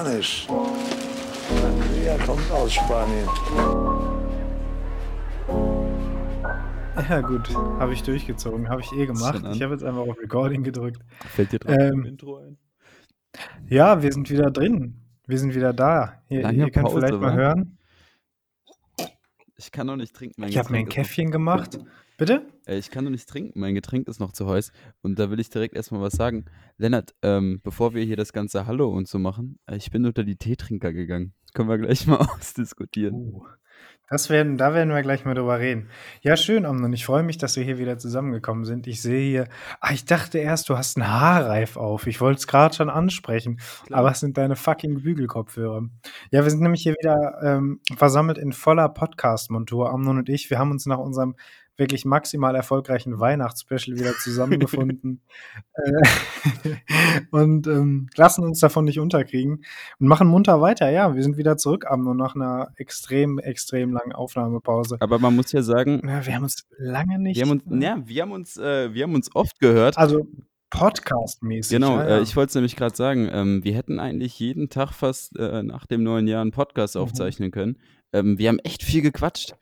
Spanisch. Sangria kommt aus Spanien. Ja, gut, habe ich durchgezogen, habe ich eh gemacht. Ich habe jetzt einfach auf Recording gedrückt. Fällt dir drauf Ähm, im Intro ein? Ja, wir sind wieder drin. Wir sind wieder da. Ihr, ihr könnt Pause, vielleicht mal wa? hören. Ich kann noch nicht trinken. Mein Ich habe mir ein Käffchen gemacht. Bitte? Ich kann noch nicht trinken, mein Getränk ist noch zu heiß. Und da will ich direkt erstmal was sagen. Lennart, ähm, bevor wir hier das ganze Hallo und so machen, äh, ich bin unter die Teetrinker gegangen. Das können wir gleich mal ausdiskutieren. Uh, das werden, da werden wir gleich mal drüber reden. Ja, schön, Amnon. Ich freue mich, dass wir hier wieder zusammengekommen sind. Ich sehe hier. Ah, ich dachte erst, du hast einen Haarreif auf. Ich wollte es gerade schon ansprechen. Klar. Aber es sind deine fucking Bügelkopfhörer. Ja, wir sind nämlich hier wieder ähm, versammelt in voller Podcast-Montur. Amnon und ich, wir haben uns nach unserem wirklich maximal erfolgreichen Weihnachtsspecial wieder zusammengefunden äh, und ähm, lassen uns davon nicht unterkriegen und machen munter weiter. Ja, wir sind wieder zurück, Amnon, nach einer extrem, extrem langen Aufnahmepause. Aber man muss ja sagen, Ja, wir haben uns lange nicht. wir haben uns, ja, wir haben uns, äh, wir haben uns oft gehört. Also Podcast-mäßig. Genau, ja, ja. Äh, ich wollte es nämlich gerade sagen, ähm, wir hätten eigentlich jeden Tag fast äh, nach dem neuen Jahr einen Podcast Mhm. aufzeichnen können. Ähm, wir haben echt viel gequatscht,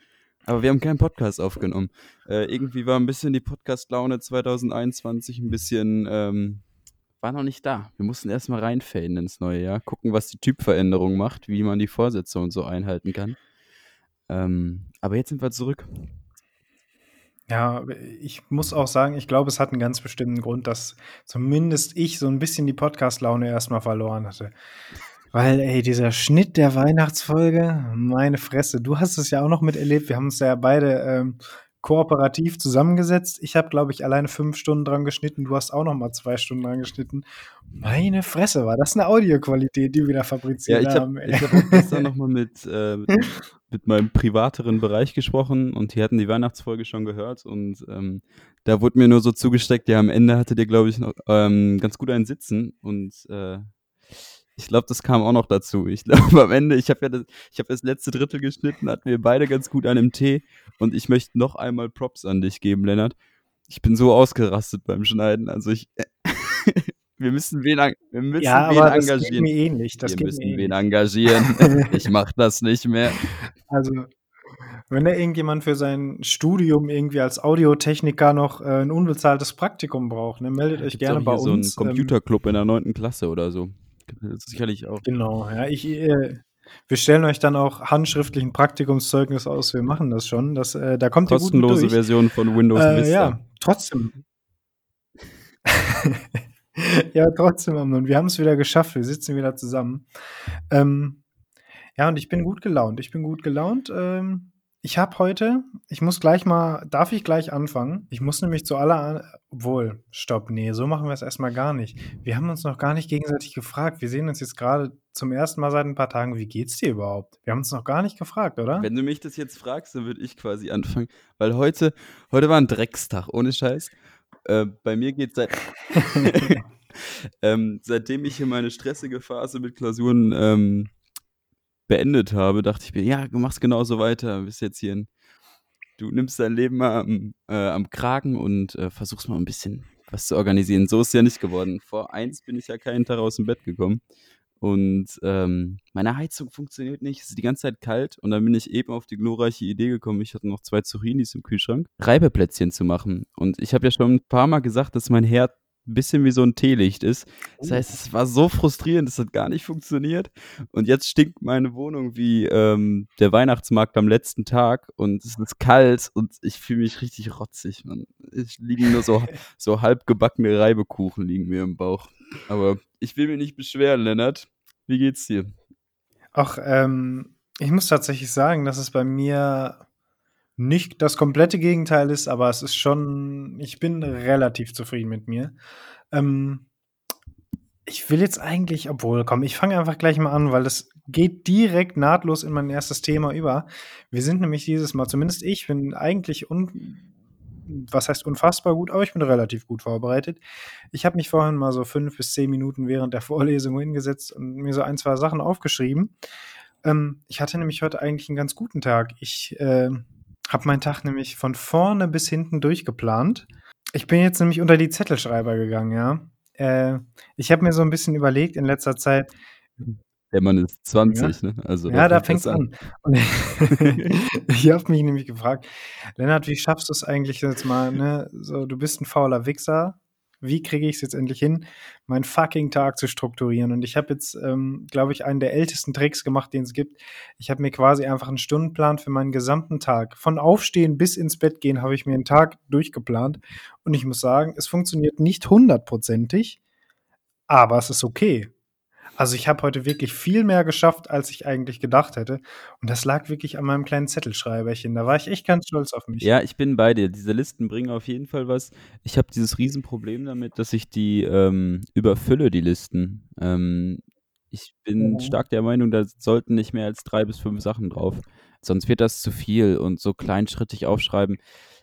aber wir haben keinen Podcast aufgenommen. Äh, irgendwie war ein bisschen die Podcast-Laune 2021 ein bisschen, ähm, war noch nicht da. Wir mussten erstmal reinfaden ins neue Jahr, gucken, was die Typveränderung macht, wie man die Vorsätze und so einhalten kann. Ähm, aber jetzt sind wir zurück. Ja, ich muss auch sagen, ich glaube, es hat einen ganz bestimmten Grund, dass zumindest ich so ein bisschen die Podcast-Laune erstmal verloren hatte. Weil, ey, dieser Schnitt der Weihnachtsfolge, meine Fresse, du hast es ja auch noch miterlebt. Wir haben uns ja beide ähm, kooperativ zusammengesetzt. Ich habe, glaube ich, alleine fünf Stunden dran geschnitten. Du hast auch noch mal zwei Stunden dran geschnitten. Meine Fresse, war das eine Audioqualität, die wir da Ja, fabriziert ich haben. habe ey. ich hab auch gestern nochmal mit, äh, mit, mit meinem privateren Bereich gesprochen und die hatten die Weihnachtsfolge schon gehört und ähm, da wurde mir nur so zugesteckt, ja, am Ende hattet ihr, glaube ich, noch ähm, ganz gut einen Sitzen und äh, ich glaube, das kam auch noch dazu. Ich glaube, am Ende, ich habe ja das, ich hab das letzte Drittel geschnitten, hatten wir beide ganz gut einen im Tee und ich möchte noch einmal Props an dich geben, Lennart. Ich bin so ausgerastet beim Schneiden, also ich, wir müssen wen, en- wir müssen ja, wen aber das geht engagieren. mir ähnlich. Das Wir müssen mir wen ähnlich. engagieren. ich mach das nicht mehr. Also, wenn da irgendjemand für sein Studium irgendwie als Audiotechniker noch äh, ein unbezahltes Praktikum braucht, ne, meldet euch gerne bei uns. so einen ähm, Computerclub in der neunten Klasse oder so. Sicherlich auch. genau, ja, ich, äh, wir stellen euch dann auch handschriftlich ein Praktikumszeugnis aus. Wir machen das schon. Das, äh, da kommt Kostenlose durch. Version von Windows Äh, Vista. ja, trotzdem. ja, trotzdem, Amnon, wir haben es wieder geschafft. Wir sitzen wieder zusammen. Ähm, ja, und ich bin gut gelaunt. Ich bin gut gelaunt. Ähm, ich habe heute, ich muss gleich mal, darf ich gleich anfangen? Ich muss nämlich zu aller, obwohl, stopp, nee, so machen wir es erstmal gar nicht. Wir haben uns noch gar nicht gegenseitig gefragt. Wir sehen uns jetzt gerade zum ersten Mal seit ein paar Tagen. Wie geht's dir überhaupt? Wir haben uns noch gar nicht gefragt, oder? Wenn du mich das jetzt fragst, dann würde ich quasi anfangen. Weil heute, heute war ein Dreckstag, ohne Scheiß. Äh, bei mir geht seit. ähm, seitdem ich hier meine stressige Phase mit Klausuren ähm, beendet habe, dachte ich mir, ja, du machst genauso weiter. Bist jetzt hier ein, Du nimmst dein Leben mal am, äh, am Kragen und äh, versuchst mal ein bisschen was zu organisieren. So ist es ja nicht geworden. Vor eins bin ich ja keinen Tag aus dem Bett gekommen. Und ähm, meine Heizung funktioniert nicht. Es ist die ganze Zeit kalt. Und dann bin ich eben auf die glorreiche Idee gekommen, ich hatte noch zwei Zucchinis im Kühlschrank, Reibeplätzchen zu machen. Und ich habe ja schon ein paar Mal gesagt, dass mein Herd ein bisschen wie so ein Teelicht ist. Das heißt, es war so frustrierend, es hat gar nicht funktioniert. Und jetzt stinkt meine Wohnung wie ähm, der Weihnachtsmarkt am letzten Tag und es ist kalt und ich fühle mich richtig rotzig. Man. Ich liegen nur so, so halb gebackene Reibekuchen liegen mir im Bauch. Aber ich will mich nicht beschweren, Lennart. Wie geht's dir? Ach, ähm, ich muss tatsächlich sagen, dass es bei mir nicht das komplette Gegenteil ist, aber es ist schon, ich bin relativ zufrieden mit mir. Ähm, ich will jetzt eigentlich, obwohl, komm, ich fange einfach gleich mal an, weil das geht direkt nahtlos in mein erstes Thema über. Wir sind nämlich dieses Mal, zumindest ich, bin eigentlich un, was heißt unfassbar gut, aber ich bin relativ gut vorbereitet. Ich habe mich vorhin mal so fünf bis zehn Minuten während der Vorlesung hingesetzt und mir so ein, zwei Sachen aufgeschrieben. Ähm, ich hatte nämlich heute eigentlich einen ganz guten Tag. Ich äh, habe meinen Tag nämlich von vorne bis hinten durchgeplant. Ich bin jetzt nämlich unter die Zettelschreiber gegangen, ja. Äh, ich habe mir so ein bisschen überlegt in letzter Zeit, Der Mann ist 20, ne? Also Ja, da fängt fängt's das an. Und ich habe mich nämlich gefragt: „Lennart, wie schaffst du's eigentlich jetzt mal, ne, so du bist 'n fauler Wichser. Wie kriege ich's jetzt endlich hin, meinen fucking Tag zu strukturieren?“ Und ich habe jetzt, ähm, glaube ich, einen der ältesten Tricks gemacht, den's gibt. Ich habe mir quasi einfach 'n Stundenplan für meinen gesamten Tag von Aufstehen bis ins Bett gehen habe ich mir 'n Tag durchgeplant. Und ich muss sagen, es funktioniert nicht hundertprozentig, aber es ist okay. Also, ich habe heute wirklich viel mehr geschafft, als ich eigentlich gedacht hätte. Und das lag wirklich an meinem kleinen Zettelschreiberchen. Da war ich echt ganz stolz auf mich. Ja, ich bin bei dir. Diese Listen bringen auf jeden Fall was. Ich habe dieses Riesenproblem damit, dass ich die, ähm, überfülle, die Listen. Ähm, ich bin Mhm. stark der Meinung, da sollten nicht mehr als 3 bis 5 Sachen drauf. Sonst wird das zu viel und so kleinschrittig aufschreiben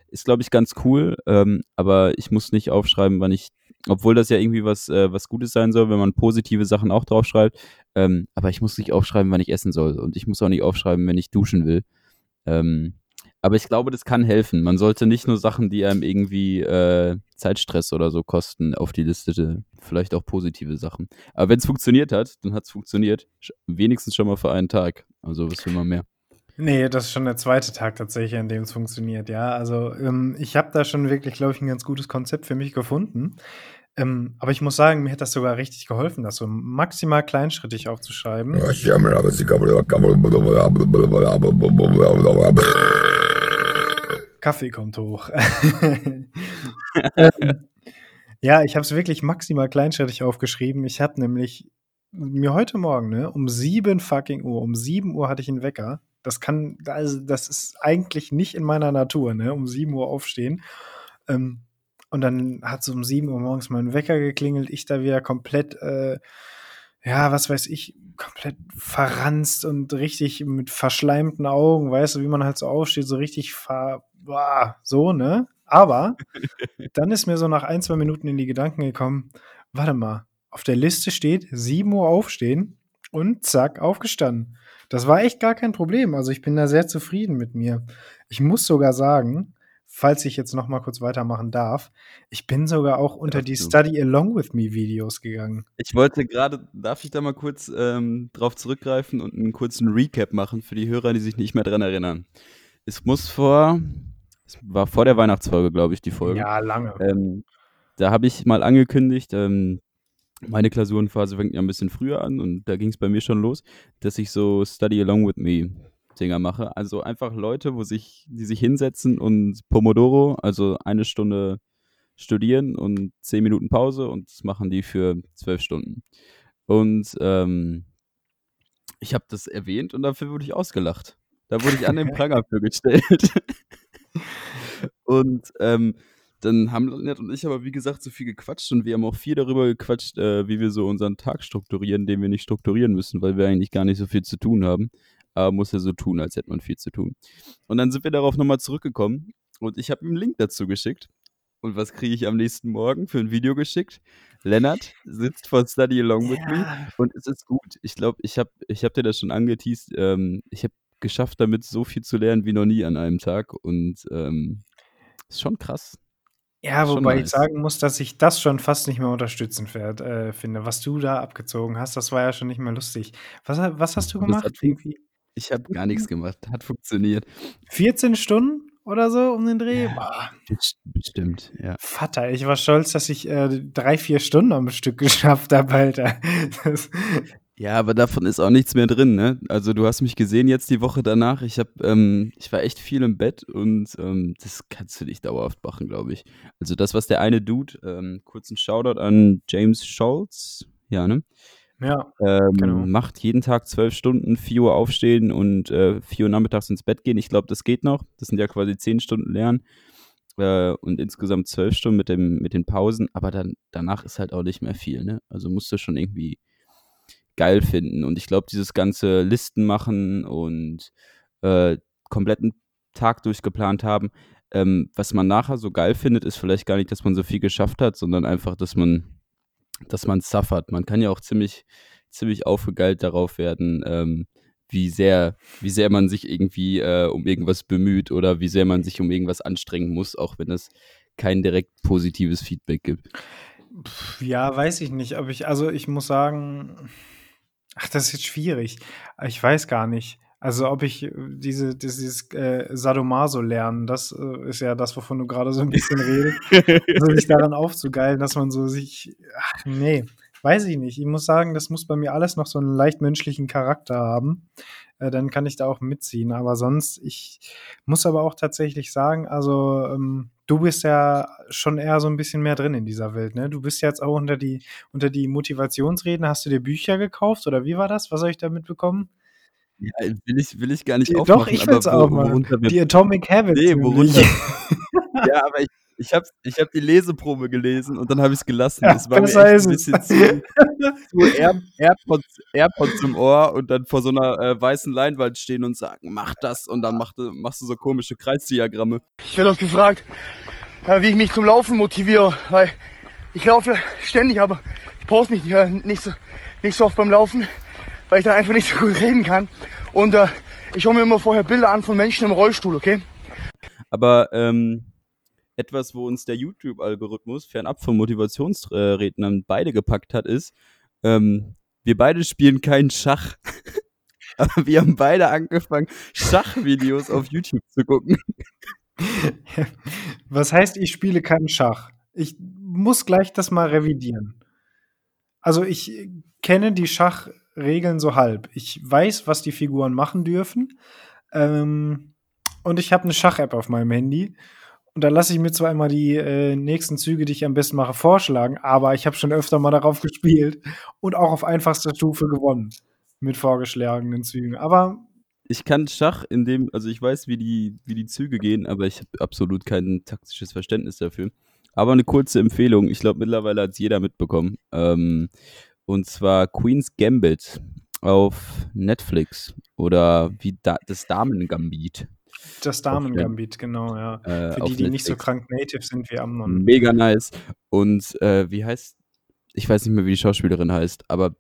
ist, glaube ich, ganz cool, ähm, aber ich muss nicht aufschreiben, wann ich obwohl das ja irgendwie was äh, was Gutes sein soll, wenn man positive Sachen auch draufschreibt, ähm, aber ich muss nicht aufschreiben, wann ich essen soll und ich muss auch nicht aufschreiben, wenn ich duschen will. Ähm, aber ich glaube, das kann helfen. Man sollte nicht nur Sachen, die einem irgendwie, äh, Zeitstress oder so kosten, auf die Liste vielleicht auch positive Sachen. Aber wenn's funktioniert hat, dann hat's funktioniert. Sch wenigstens schon mal für einen Tag. Also, was will man mehr? Ne, das ist schon der 2. Tag tatsächlich, an dem es funktioniert, ja. Also, ähm, ich habe da schon wirklich, glaube ich, 'n ganz gutes Konzept für mich gefunden. Ähm, aber ich muss sagen, mir hat das sogar richtig geholfen, das so maximal kleinschrittig aufzuschreiben. Kaffee kommt hoch. Ähm, ja, ich habe es wirklich maximal kleinschrittig aufgeschrieben. Ich habe nämlich mir heute Morgen, ne, um 7 fucking Uhr um 7 Uhr hatte ich 'n Wecker. Das kann also, das ist eigentlich nicht in meiner Natur, ne, um 7 Uhr aufstehen. Ähm, und dann hat so um 7 Uhr morgens mein Wecker geklingelt, ich da wieder komplett, äh, ja, was weiß ich, komplett verranzt und richtig mit verschleimten Augen, weißt du, wie man halt so aufsteht, so richtig ver boah, so, ne? Aber dann ist mir so nach 1, 2 Minuten in die Gedanken gekommen: „Warte mal, auf der Liste steht 7 Uhr aufstehen“ und zack, aufgestanden. Das war echt gar kein Problem. Also, ich bin da sehr zufrieden mit mir. Ich muss sogar sagen, falls ich jetzt noch mal kurz weitermachen darf, ich bin sogar auch unter die. Study Along with Me Videos gegangen. Ich wollte grade darf ich da mal kurz, ähm, drauf zurückgreifen und 'n kurzen Recap machen für die Hörer, die sich nicht mehr dran erinnern? Es muss vor es war vor der Weihnachtsfolge, glaube ich, die Folge. Ja, lange. Ähm, da habe ich mal angekündigt, ähm, meine Klausurenphase fängt ja 'n bisschen früher an und da ging's bei mir schon los, dass ich so Study Along with Me Dinger mache. Also, einfach Leute, wo sich die sich hinsetzen und Pomodoro, also 1 Stunde studieren und 10 Minuten Pause und das machen die für 12 Stunden. Und, ähm ich habe das erwähnt und dafür wurde ich ausgelacht. Da wurde ich an den Pranger für gestellt. Und, ähm, dann haben Lennart und ich aber, wie gesagt, so viel gequatscht und wir haben auch viel darüber gequatscht, äh, wie wir so unseren Tag strukturieren, den wir nicht strukturieren müssen, weil wir eigentlich gar nicht so viel zu tun haben. Aber muss ja so tun, als hätte man viel zu tun. Und dann sind wir darauf noch mal zurückgekommen und ich habe ihm 'n Link dazu geschickt. Und was kriege ich am nächsten Morgen für 'n Video geschickt? Lennart sitzt vor Study Along with Me Ja. und es ist gut. Ich glaube, ich habe ich habe dir das schon angeteast, ähm, ich habe geschafft, damit so viel zu lernen wie noch nie an einem Tag und, ähm, ist schon krass. Ja, wobei ich nice. sagen muss, dass ich das schon fast nicht mehr unterstützenswert, äh, finde. Was du da abgezogen hast, das war ja schon nicht mehr lustig. Was was hast du gemacht? Irgendwie ich habe gar nix gemacht, hat funktioniert. 14 Stunden oder so um den Dreh? Ja, bestimmt, ja. Vater, ich war stolz, dass ich, äh, 3, 4 Stunden am Stück geschafft habe, Alter. Das Ja, aber davon ist auch nichts mehr drin, ne? Also, du hast mich gesehen jetzt die Woche danach. Ich habe ähm, ich war echt viel im Bett und, ähm, das kannst du nicht dauerhaft machen, glaube ich. Also, das, was der eine Dude ähm, kurzen Shoutout an James Scholz, ja, ne? Ja, Ähm, genau. macht jeden Tag 12 Stunden, 4 Uhr aufstehen und, äh, 4 Uhr nachmittags ins Bett gehen. Ich glaube, das geht noch. Das sind ja quasi 10 Stunden Lernen, äh, und insgesamt 12 Stunden mit dem mit den Pausen, aber dann danach ist halt auch nicht mehr viel, ne? Also, musst du schon irgendwie geil finden. Und ich glaube, dieses ganze Listen machen und, äh, kompletten Tag durchgeplant haben, ähm, was man nachher so geil findet, ist vielleicht gar nicht, dass man so viel geschafft hat, sondern einfach, dass man dass man suffert. Man kann ja auch ziemlich ziemlich aufgegeilt darauf werden, ähm, wie sehr wie sehr man sich irgendwie, äh, um irgendwas bemüht oder wie sehr man sich um irgendwas anstrengen muss, auch wenn es kein direkt positives Feedback gibt. Ja, weiß ich nicht, ob ich also, ich muss sagen Ach, das ist jetzt schwierig. Ich weiß gar nicht. Also, ob ich äh, diese dieses, äh, Sadomaso lernen, das, äh, ist ja das, wovon du gerade so ein bisschen redest. Also, sich daran aufzugeilen, dass man so sich ach ne, weiß ich nicht. Ich muss sagen, das muss bei mir alles noch so einen leicht menschlichen Charakter haben. Äh, dann kann ich da auch mitziehen. Aber sonst ich muss aber auch tatsächlich sagen, also, ähm, du bist ja schon eher so ein bisschen mehr drin in dieser Welt, ne? Du bist jetzt auch unter die unter die Motivationsreden hast du dir Bücher gekauft oder wie war das? Was habe ich da mitbekommen? Ja, will ich will ich gar nicht Die aufmachen, doch, ich will's wo auch mal. Die Atomic Habits Ne, worunter ja, aber ich ich habe ich habe die Leseprobe gelesen und dann habe ich's gelassen. Ja, Es war mir besser echt 'n ist es. bisschen zu zu Air Airpods Airpods im Ohr und dann vor so 'ner, äh, weißen Leinwand stehen und sagen: „Mach das“ und dann macht du machst du so komische Kreisdiagramme. Ich werde oft gefragt, äh, wie ich mich zum Laufen motiviere, weil ich laufe ständig, aber ich poste mich äh, nicht, so, nicht so oft beim Laufen, weil ich dann einfach nicht so gut reden kann. Und äh, ich hole mir immer vorher Bilder an von Menschen im Rollstuhl, okay? Aber, ähm, etwas, wo uns der YouTube-Algorithmus fernab von Motivationsrednern beide gepackt hat, ist, ähm, wir beide spielen keinen Schach. Aber wir haben beide angefangen, Schachvideos auf YouTube zu gucken. Was heißt, ich spiele keinen Schach? Ich muss gleich das mal revidieren. Also, ich kenne die Schachregeln so halb. Ich weiß, was die Figuren machen dürfen, ähm, und ich habe 'ne Schach-App auf meinem Handy und da lasse ich mir zwar immer die, äh, nächsten Züge, die ich am besten mache, vorschlagen, aber ich habe schon öfter mal darauf gespielt und auch auf einfachster Stufe gewonnen mit vorgeschlagenen Zügen. Aber Ich kann Schach in dem also, ich weiß, wie die wie die Züge gehen, aber ich habe absolut kein taktisches Verständnis dafür. Aber 'ne kurze Empfehlung, ich glaube, mittlerweile hat's jeder mitbekommen, ähm, und zwar Queen's Gambit auf Netflix oder wie da das Damen-Gambit. Das Damen-Gambit, genau, ja. äh, Für die, die nicht so Netflix. krank native sind wie Amnon. Mega nice. Und, äh, wie heißt ich weiß nicht mehr, wie die Schauspielerin heißt, aber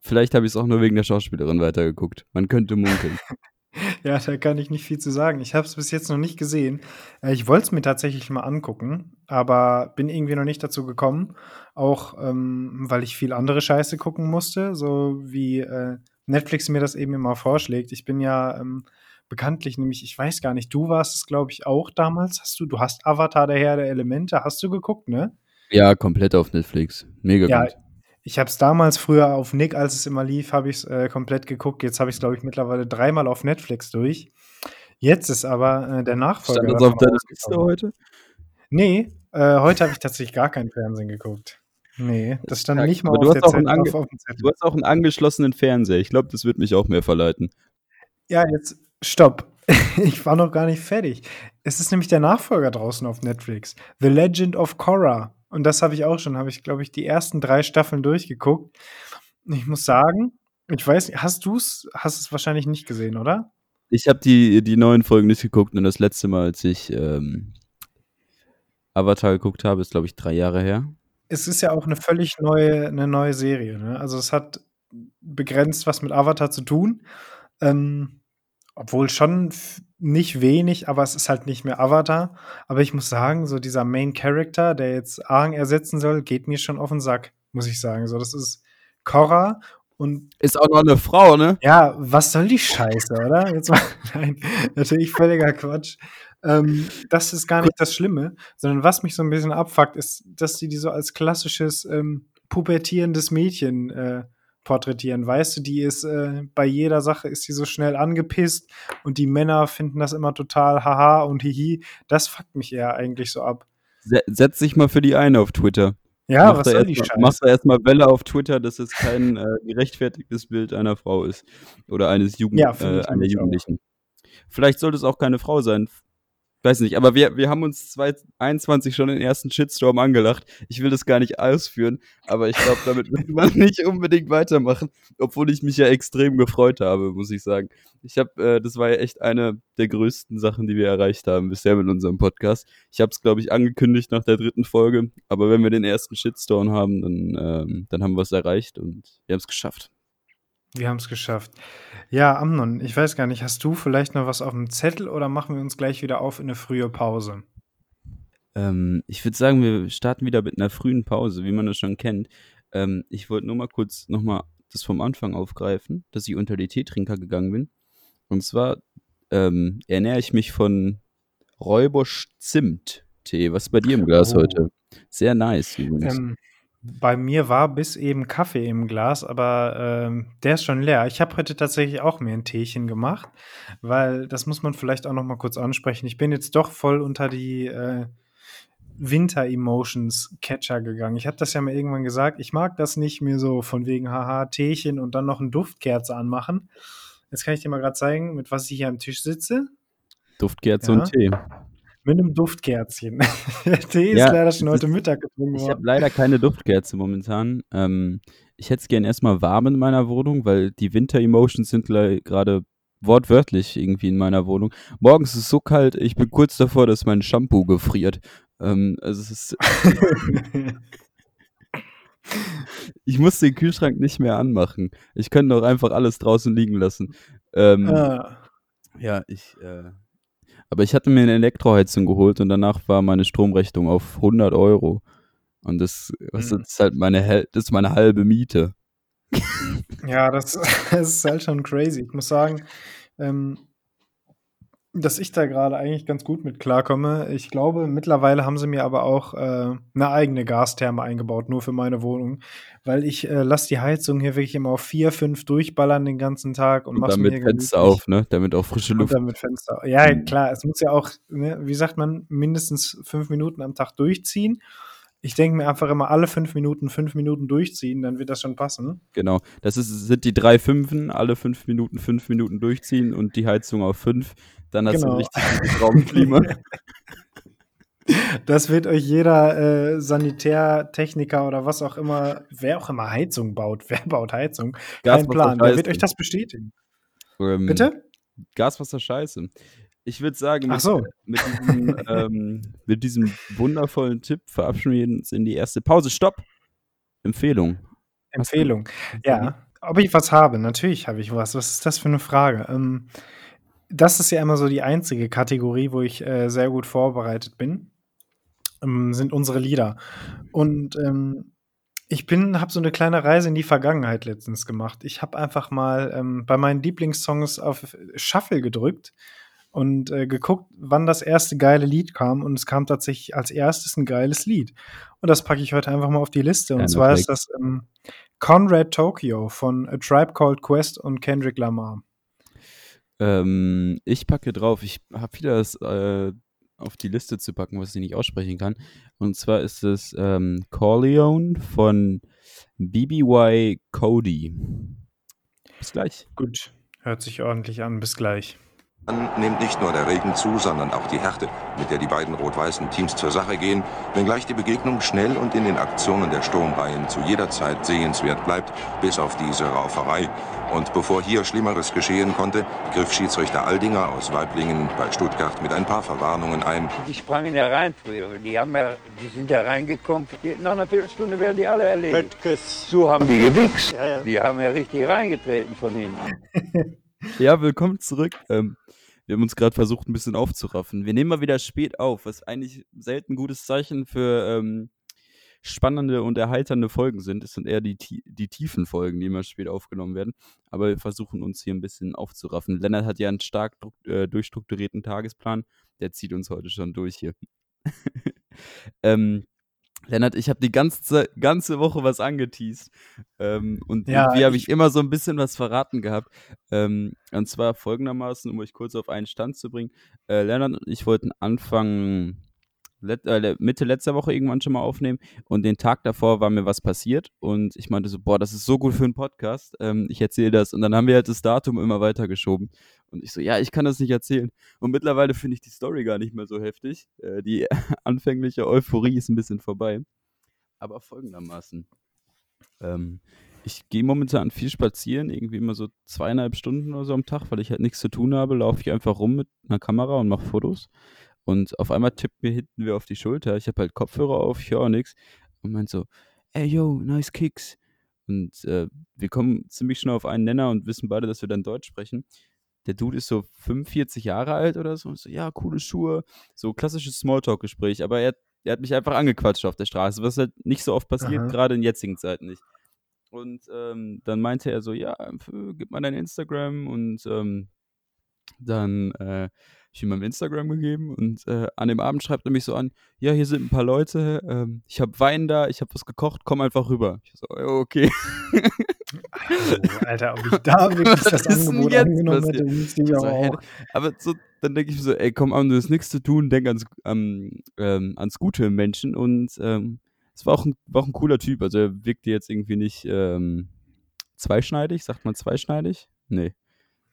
vielleicht habe ich's auch nur wegen der Schauspielerin weitergeguckt. Man könnte munkeln. Ja, da kann ich nicht viel zu sagen. Ich habe es bis jetzt noch nicht gesehen. Äh, ich wollte es mir tatsächlich mal angucken, aber bin irgendwie noch nicht dazu gekommen. Auch, ähm, weil ich viel andere Scheiße gucken musste, so wie, äh, Netflix mir das eben immer vorschlägt. Ich bin ja, ähm, bekanntlich nämlich ich weiß gar nicht, du warst es, glaube ich, auch damals. Hast du du hast Avatar: Der Herr der Elemente hast du geguckt, ne? Ja, komplett auf Netflix. Mega Ja, gut. ich habe es damals früher auf Nick, als es immer lief, habe ich's, äh, komplett geguckt. Jetzt habe ich's, glaube ich, mittlerweile dreimal auf Netflix durch. Jetzt ist aber, äh, der Nachfolger Stand das auf deiner Liste heute? Ne, äh, heute habe ich tatsächlich gar kein Fernsehen geguckt. Ne, das stand nicht mal du auf hast der Zettel auf aufm du Zettel. hast auch 'n angeschlossenen Fernseher. Ich glaube, das würde mich auch mehr verleiten. Ja, jetzt stopp. Ich war noch gar nicht fertig. Es ist nämlich der Nachfolger draußen auf Netflix. The Legend of Korra. Und das habe ich auch schon habe ich, glaube ich, die ersten 3 Staffeln durchgeguckt. Ich muss sagen, ich weiß nicht, hast du's hast es wahrscheinlich nicht gesehen, oder? Ich habe die die neuen Folgen nicht geguckt und das letzte Mal, als ich, ähm, Avatar geguckt habe, ist, glaube ich, 3 Jahre her. Es ist ja auch 'ne völlig neue 'ne neue Serie, ne? Also, es hat begrenzt was mit Avatar zu tun. Ähm, obwohl schon nicht wenig, aber es ist halt nicht mehr Avatar. Aber ich muss sagen, so dieser Main Character, der jetzt Aang ersetzen soll, geht mir schon auf 'n Sack, muss ich sagen. So, das ist Korra und Ist auch noch 'ne Frau, ne? Ja, was soll die Scheiße, oder? Jetzt mal nein, natürlich völliger Quatsch. Ähm, das ist gar nicht das Schlimme, sondern was mich so 'n bisschen abfuckt, ist, dass die die so als klassisches, ähm, pubertierendes Mädchen, äh, porträtieren. Weißt du, die ist, äh bei jeder Sache ist sie so schnell angepisst und die Männer finden das immer total haha und hihi. Das fuckt mich eher eigentlich so ab. Se setz dich mal für die ein auf Twitter. Ja, Mach was soll die mal Scheiße? mach da erst mal Welle auf Twitter, dass es kein, äh, gerechtfertigtes Bild einer Frau ist oder eines Jugend Ja, äh, einer nämlich auch. Jugendlichen. Vielleicht sollte es auch keine Frau sein. Weiß nicht, aber wir wir haben uns 2021 schon den ersten Shitstorm angelacht. Ich will das gar nicht ausführen, aber ich glaube, damit wird man nicht unbedingt weitermachen, obwohl ich mich ja extrem gefreut habe, muss ich sagen. Ich habe äh, das war ja echt eine der größten Sachen, die wir erreicht haben bisher mit unserem Podcast. Ich habe es, glaube ich, angekündigt nach der 3. Folge, aber wenn wir den ersten Shitstorm haben, dann ähm, dann haben wir's erreicht und wir haben's geschafft. Wir haben's geschafft. Ja, Amnon, ich weiß gar nicht, hast du vielleicht noch was aufm Zettel oder machen wir uns gleich wieder auf in 'ne frühe Pause? Ähm, ich würde sagen, wir starten wieder mit 'ner frühen Pause, wie man das schon kennt. Ähm, ich wollte nur mal kurz noch mal das vom Anfang aufgreifen, dass ich unter die Teetrinker gegangen bin. Und zwar ähm, ernähre ich mich von Räubusch Zimt-Tee. Was ist bei dir im Glas Oh. heute? Sehr nice übrigens. Ähm, bei mir war bis eben Kaffee im Glas, aber ähm, der ist schon leer. Ich habe heute tatsächlich auch mir ein Teechen gemacht, weil das muss man vielleicht auch noch mal kurz ansprechen. Ich bin jetzt doch voll unter die äh, Winter-Emotions-Catcher gegangen. Ich habe das ja mal irgendwann gesagt. Ich mag das nicht mir so von wegen haha Teechen und dann noch ein Duftkerze anmachen. Jetzt kann ich dir mal gerade zeigen, mit was ich hier am Tisch sitze. Duftkerze Ja. und Tee. Mit einem Duftkerzchen. Der Tee ist Ja, leider schon heute ist- Mittag getrunken Ich habe worden. leider keine Duftkerze momentan. Ähm, ich hätte es gern erstmal warm in meiner Wohnung, weil die Winter-Emotions sind gerade wortwörtlich irgendwie in meiner Wohnung. Morgens ist es so kalt, ich bin kurz davor, dass mein Shampoo gefriert. Ähm, also es ist, ich muss den Kühlschrank nicht mehr anmachen. Ich könnte doch einfach alles draußen liegen lassen. Ähm, Ah. ja, ich, äh, aber ich hatte mir eine Elektroheizung geholt und danach war meine Stromrechnung auf 100 Euro. Und das, Mhm. ist halt meine, das ist meine halbe Miete. Ja, das, das ist halt schon crazy. Ich muss sagen, ähm, dass ich da gerade eigentlich ganz gut mit klarkomme. Ich glaube, mittlerweile haben sie mir aber auch äh, eine eigene Gastherme eingebaut, nur für meine Wohnung, weil ich äh, lasse die Heizung hier wirklich immer auf vier, fünf durchballern den ganzen Tag und, Und mach's mir damit Fenster gemütlich. auf, ne? Damit auch frische Und Luft. dann mit Fenster. Ja, Mhm. klar, es muss ja auch, ne, wie sagt man, mindestens fünf Minuten am Tag durchziehen. Ich denke mir einfach immer alle fünf Minuten, fünf Minuten durchziehen, dann wird das schon passen. Genau. Das ist, sind die drei Fünfen, alle fünf Minuten, fünf Minuten durchziehen und die Heizung auf fünf. Dann hast du Genau. ein richtig gutes Raumklima. Das wird euch jeder äh, Sanitärtechniker oder was auch immer, wer auch immer Heizung baut, wer baut Heizung? Kein Gaswasser Plan. Der wird euch das bestätigen. Ähm, Bitte? Gaswasser scheiße. Ich würde sagen, mit, so. mit, diesem, ähm, mit diesem wundervollen Tipp verabschieden wir uns in die erste Pause. Stopp! Empfehlung. Empfehlung. Ja. Ob ich was habe? Natürlich habe ich was. Was ist das für eine Frage? Ähm, das ist ja immer so die einzige Kategorie, wo ich äh, sehr gut vorbereitet bin. Ähm, sind unsere Lieder. Und ähm, ich bin, habe so eine kleine Reise in die Vergangenheit letztens gemacht. Ich habe einfach mal ähm, bei meinen Lieblingssongs auf Shuffle gedrückt und äh, geguckt, wann das erste geile Lied kam. Und es kam tatsächlich als erstes ein geiles Lied. Und das packe ich heute einfach mal auf die Liste. Und Keiner zwar ist das ähm, Conrad Tokyo von A Tribe Called Quest und Kendrick Lamar. Ähm, ich packe drauf, ich habe wieder das äh, auf die Liste zu packen, was ich nicht aussprechen kann. Und zwar ist es ähm, Corleone von BBY Cody. Bis gleich. Gut, hört sich ordentlich an. Bis gleich. Dann nimmt nicht nur der Regen zu, sondern auch die Härte, mit der die beiden rot-weißen Teams zur Sache gehen, wenngleich die Begegnung schnell und in den Aktionen der Sturmreihen zu jeder Zeit sehenswert bleibt, bis auf diese Rauferei. Und bevor hier Schlimmeres geschehen konnte, griff Schiedsrichter Aldinger aus Weiblingen bei Stuttgart mit ein paar Verwarnungen ein. Die sprangen ja rein früher. Die, haben ja, die sind ja reingekommen. Nach einer Viertelstunde werden die alle erledigt. So haben die gewichst. Die haben ja richtig reingetreten von hinten. Ja, willkommen zurück. Ähm, wir haben uns gerade versucht, ein bisschen aufzuraffen. Wir nehmen mal wieder spät auf, was eigentlich selten ein gutes Zeichen für ähm, spannende und erheiternde Folgen sind. Es sind eher die, die tiefen Folgen, die immer spät aufgenommen werden. Aber wir versuchen uns hier ein bisschen aufzuraffen. Lennart hat ja einen stark äh, durchstrukturierten Tagesplan. Der zieht uns heute schon durch hier. ähm, Lennart, ich habe die ganze, Ze- ganze Woche was angeteased. Ähm, und Ja, irgendwie habe ich immer so ein bisschen was verraten gehabt. Ähm, und zwar folgendermaßen, um euch kurz auf einen Stand zu bringen. Äh, Lennart und ich wollten Anfang, let, äh, Mitte letzter Woche irgendwann schon mal aufnehmen. Und den Tag davor war mir was passiert. Und ich meinte so, boah, das ist so gut für einen Podcast. Ähm, ich erzähle das. Und dann haben wir halt das Datum immer weitergeschoben. Und ich so, ja, ich kann das nicht erzählen. Und mittlerweile finde ich die Story gar nicht mehr so heftig. Äh, die anfängliche Euphorie ist ein bisschen vorbei. Aber folgendermaßen. Ähm, ich gehe momentan viel spazieren, irgendwie immer so zweieinhalb Stunden oder so am Tag, weil ich halt nichts zu tun habe, laufe ich einfach rum mit einer Kamera und mache Fotos. Und auf einmal tippt mir hinten wer auf die Schulter. Ich habe halt Kopfhörer auf, ich höre nichts. Und meint so, ey yo, nice Kicks. Und äh, wir kommen ziemlich schnell auf einen Nenner und wissen beide, dass wir dann Deutsch sprechen. Der Dude ist so 45 Jahre alt oder so. Und so, ja, coole Schuhe. So klassisches Smalltalk-Gespräch. Aber er, er hat mich einfach angequatscht auf der Straße, was halt nicht so oft passiert, gerade in jetzigen Zeiten nicht. Und ähm, dann meinte er so, ja, gib mal dein Instagram und ähm, dann äh, ich ihm mein Instagram gegeben und äh, an dem Abend schreibt er mich so an, ja, hier sind ein paar Leute, ähm, ich habe Wein da, ich habe was gekocht, komm einfach rüber. Ich so, okay. Oh, Alter, ob ich da wirklich das Angebot jetzt angenommen hätte, wüsste ich So, auch. aber so, dann denke ich mir so, ey, komm an, du hast nichts zu tun, denk ans, ähm, ähm, ans Gute im Menschen und ähm, es war auch, ein, war auch ein cooler Typ, also er wirkte jetzt irgendwie nicht ähm, zweischneidig, sagt man zweischneidig? Nee.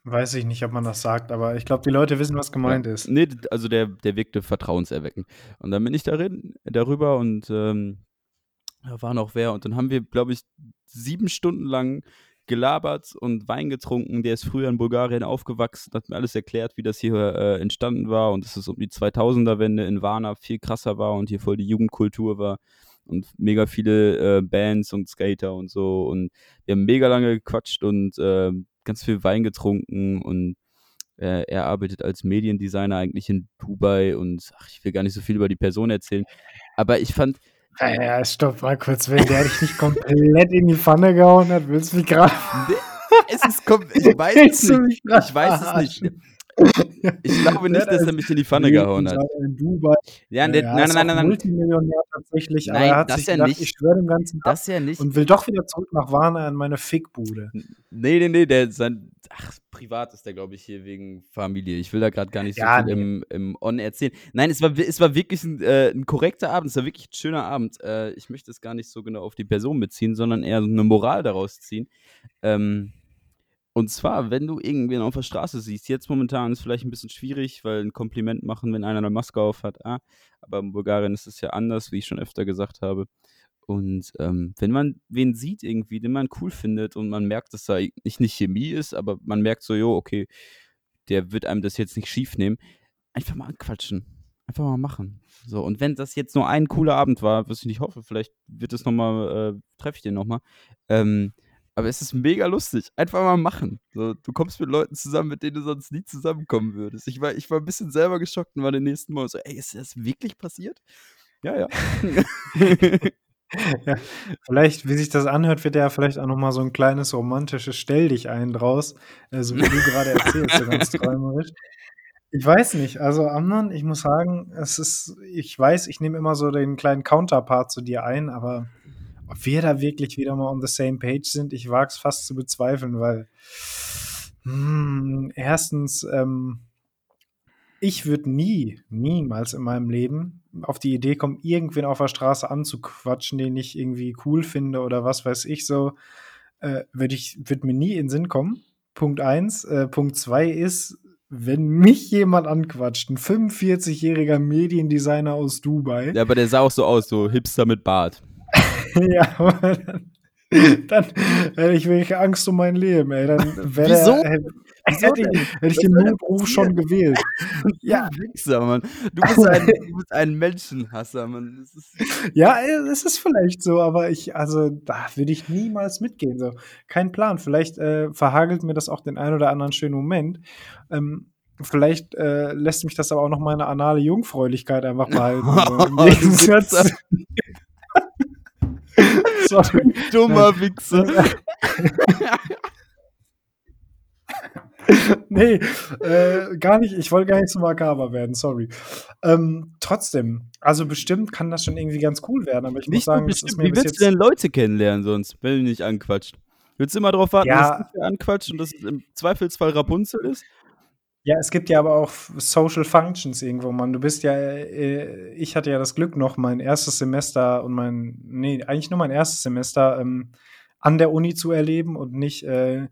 Weiß ich nicht, ob man das sagt, aber ich glaube, die Leute wissen, was gemeint ja. ist. Nee, also der, der wirkte vertrauenserweckend. Und dann bin ich darin, darüber und ähm, da war noch wer und dann haben wir, glaube ich, sieben Stunden lang gelabert und Wein getrunken. Der ist früher in Bulgarien aufgewachsen, hat mir alles erklärt, wie das hier äh, entstanden war und dass es um die 2000er-Wende in Varna viel krasser war und hier voll die Jugendkultur war und mega viele äh, Bands und Skater und so und wir haben mega lange gequatscht und äh, ganz viel Wein getrunken und äh, er arbeitet als Mediendesigner eigentlich in Dubai und ach, ich will gar nicht so viel über die Person erzählen, aber ich fand, Ja, ja, stopp mal kurz, wenn der dich nicht komplett in die Pfanne gehauen hat, willst du mich gerade. es ist kom ich weiß es nicht. Ich weiß es nicht. Ich glaube nicht, dass er mich in die Pfanne gehauen hat. In Dubai. Ja, Ja, der, er nein, nein, nein, nein, Multimillionär tatsächlich, aber Nein, er hat das sich ja gedacht, nicht. ich schwöre dem Ganzen ab das ja nicht. und will doch wieder zurück nach Warna in meine Fickbude. Nee, nee, nee, der sein, ach, privat ist der, glaube ich, hier wegen Familie. Ich will da gerade gar nicht so Ja, viel nee. im, im On erzählen. Nein, es war, es war wirklich ein, äh, ein korrekter Abend, es war wirklich ein schöner Abend. Äh, ich möchte es gar nicht so genau auf die Person beziehen, sondern eher so eine Moral daraus ziehen. Ähm, und zwar, wenn du irgendwen auf der Straße siehst, jetzt momentan ist vielleicht ein bisschen schwierig, weil ein Kompliment machen, wenn einer eine Maske auf hat, ah, aber in Bulgarien ist es ja anders, wie ich schon öfter gesagt habe. Und ähm, wenn man wen sieht irgendwie, den man cool findet und man merkt, dass da nicht, nicht Chemie ist, aber man merkt so, jo, okay, der wird einem das jetzt nicht schief nehmen, einfach mal anquatschen. Einfach mal machen. So, und wenn das jetzt nur ein cooler Abend war, was ich nicht hoffe, vielleicht wird es nochmal, äh, treffe ich den nochmal. Ähm, aber es ist mega lustig. Einfach mal machen. So, du kommst mit Leuten zusammen, mit denen du sonst nie zusammenkommen würdest. Ich war, ich war ein bisschen selber geschockt und war den nächsten Mal so, ey, ist das wirklich passiert? Ja, ja. Ja, vielleicht, wie sich das anhört, wird ja vielleicht auch noch mal so ein kleines romantisches Stell dich ein draus, so wie du gerade erzählst, so ganz träumerisch. Ich weiß nicht, also Amnon, ich muss sagen, es ist, ich weiß, ich nehme immer so den kleinen Counterpart zu dir ein, aber ob wir da wirklich wieder mal on the same page sind, ich wage es fast zu bezweifeln, weil hm, erstens, ähm, ich würde nie, niemals in meinem Leben auf die Idee kommen, irgendwen auf der Straße anzuquatschen, den ich irgendwie cool finde oder was weiß ich so, äh, würde ich, würde mir nie in den Sinn kommen. Punkt eins. Äh, Punkt zwei ist, wenn mich jemand anquatscht, ein 45-jähriger Mediendesigner aus Dubai, ja, aber der sah auch so aus, so Hipster mit Bart. ja, aber dann, dann hätte ich wirklich Angst um mein Leben, ey. Dann wäre Wieso? Der, hätte, ich, hätte ich den Notruf schon gewählt. Ja, Du Wichser, Mann. Du bist ein, du bist ein Menschenhasser, Mann. Ja, es ist vielleicht so, aber ich, also da würde ich niemals mitgehen. So, kein Plan. Vielleicht äh, verhagelt mir das auch den ein oder anderen schönen Moment. Ähm, vielleicht äh, lässt mich das aber auch noch meine anale Jungfräulichkeit einfach behalten. So, Im Gegensatz. Sorry. dummer Wichser. nee, äh, gar nicht. Ich wollte gar nicht so makaber werden, sorry. Ähm, trotzdem, also bestimmt kann das schon irgendwie ganz cool werden, aber ich muss Nicht nur sagen, das ist bestimmt. mir Wie willst du denn Leute kennenlernen sonst, wenn du nicht anquatscht? Willst du immer darauf warten, Ja. dass du anquatscht und dass es im Zweifelsfall Rapunzel ist? Ja, es gibt ja aber auch Social Functions irgendwo, Mann. Du bist ja, äh, ich hatte ja das Glück noch, mein erstes Semester und mein, nee, eigentlich nur mein erstes Semester ähm, an der Uni zu erleben und nicht äh,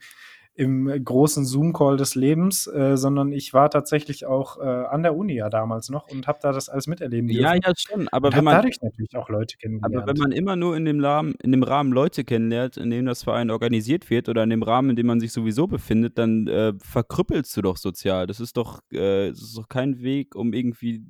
im großen Zoom-Call des Lebens, äh, sondern ich war tatsächlich auch äh, an der Uni ja damals noch und habe da das alles miterleben dürfen. Ja, ja, schon. Aber und wenn man, dadurch natürlich auch Leute kennengelernt. aber wenn man immer nur in dem, Rahmen, in dem Rahmen Leute kennenlernt, in dem das Verein organisiert wird oder in dem Rahmen, in dem man sich sowieso befindet, dann äh, verkrüppelst du doch sozial. Das ist doch, äh, das ist doch kein Weg, um irgendwie.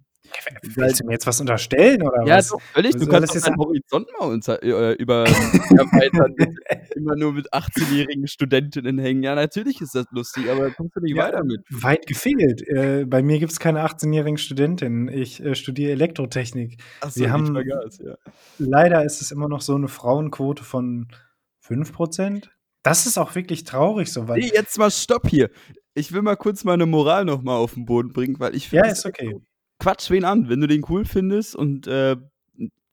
Willst du mir jetzt was unterstellen oder Ja, was? doch, völlig. Du Soll kannst jetzt deinen Horizont mal unter, äh, über, erweitern. immer nur mit 18-jährigen Studentinnen hängen. Ja, natürlich ist das lustig, aber da kommst du nicht Ja, weiter mit. Weit gefehlt. Äh, bei mir gibt es keine 18-jährigen Studentinnen. Ich äh, studiere Elektrotechnik. Achso, wir ich haben- vergaß, ja. Leider ist es immer noch so eine Frauenquote von 5%? Das ist auch wirklich traurig so, weil Nee, jetzt mal Stopp hier. Ich will mal kurz meine Moral noch mal auf den Boden bringen, weil ich Ja, finde, ist okay. Quatsch wen an, wenn du den cool findest und äh,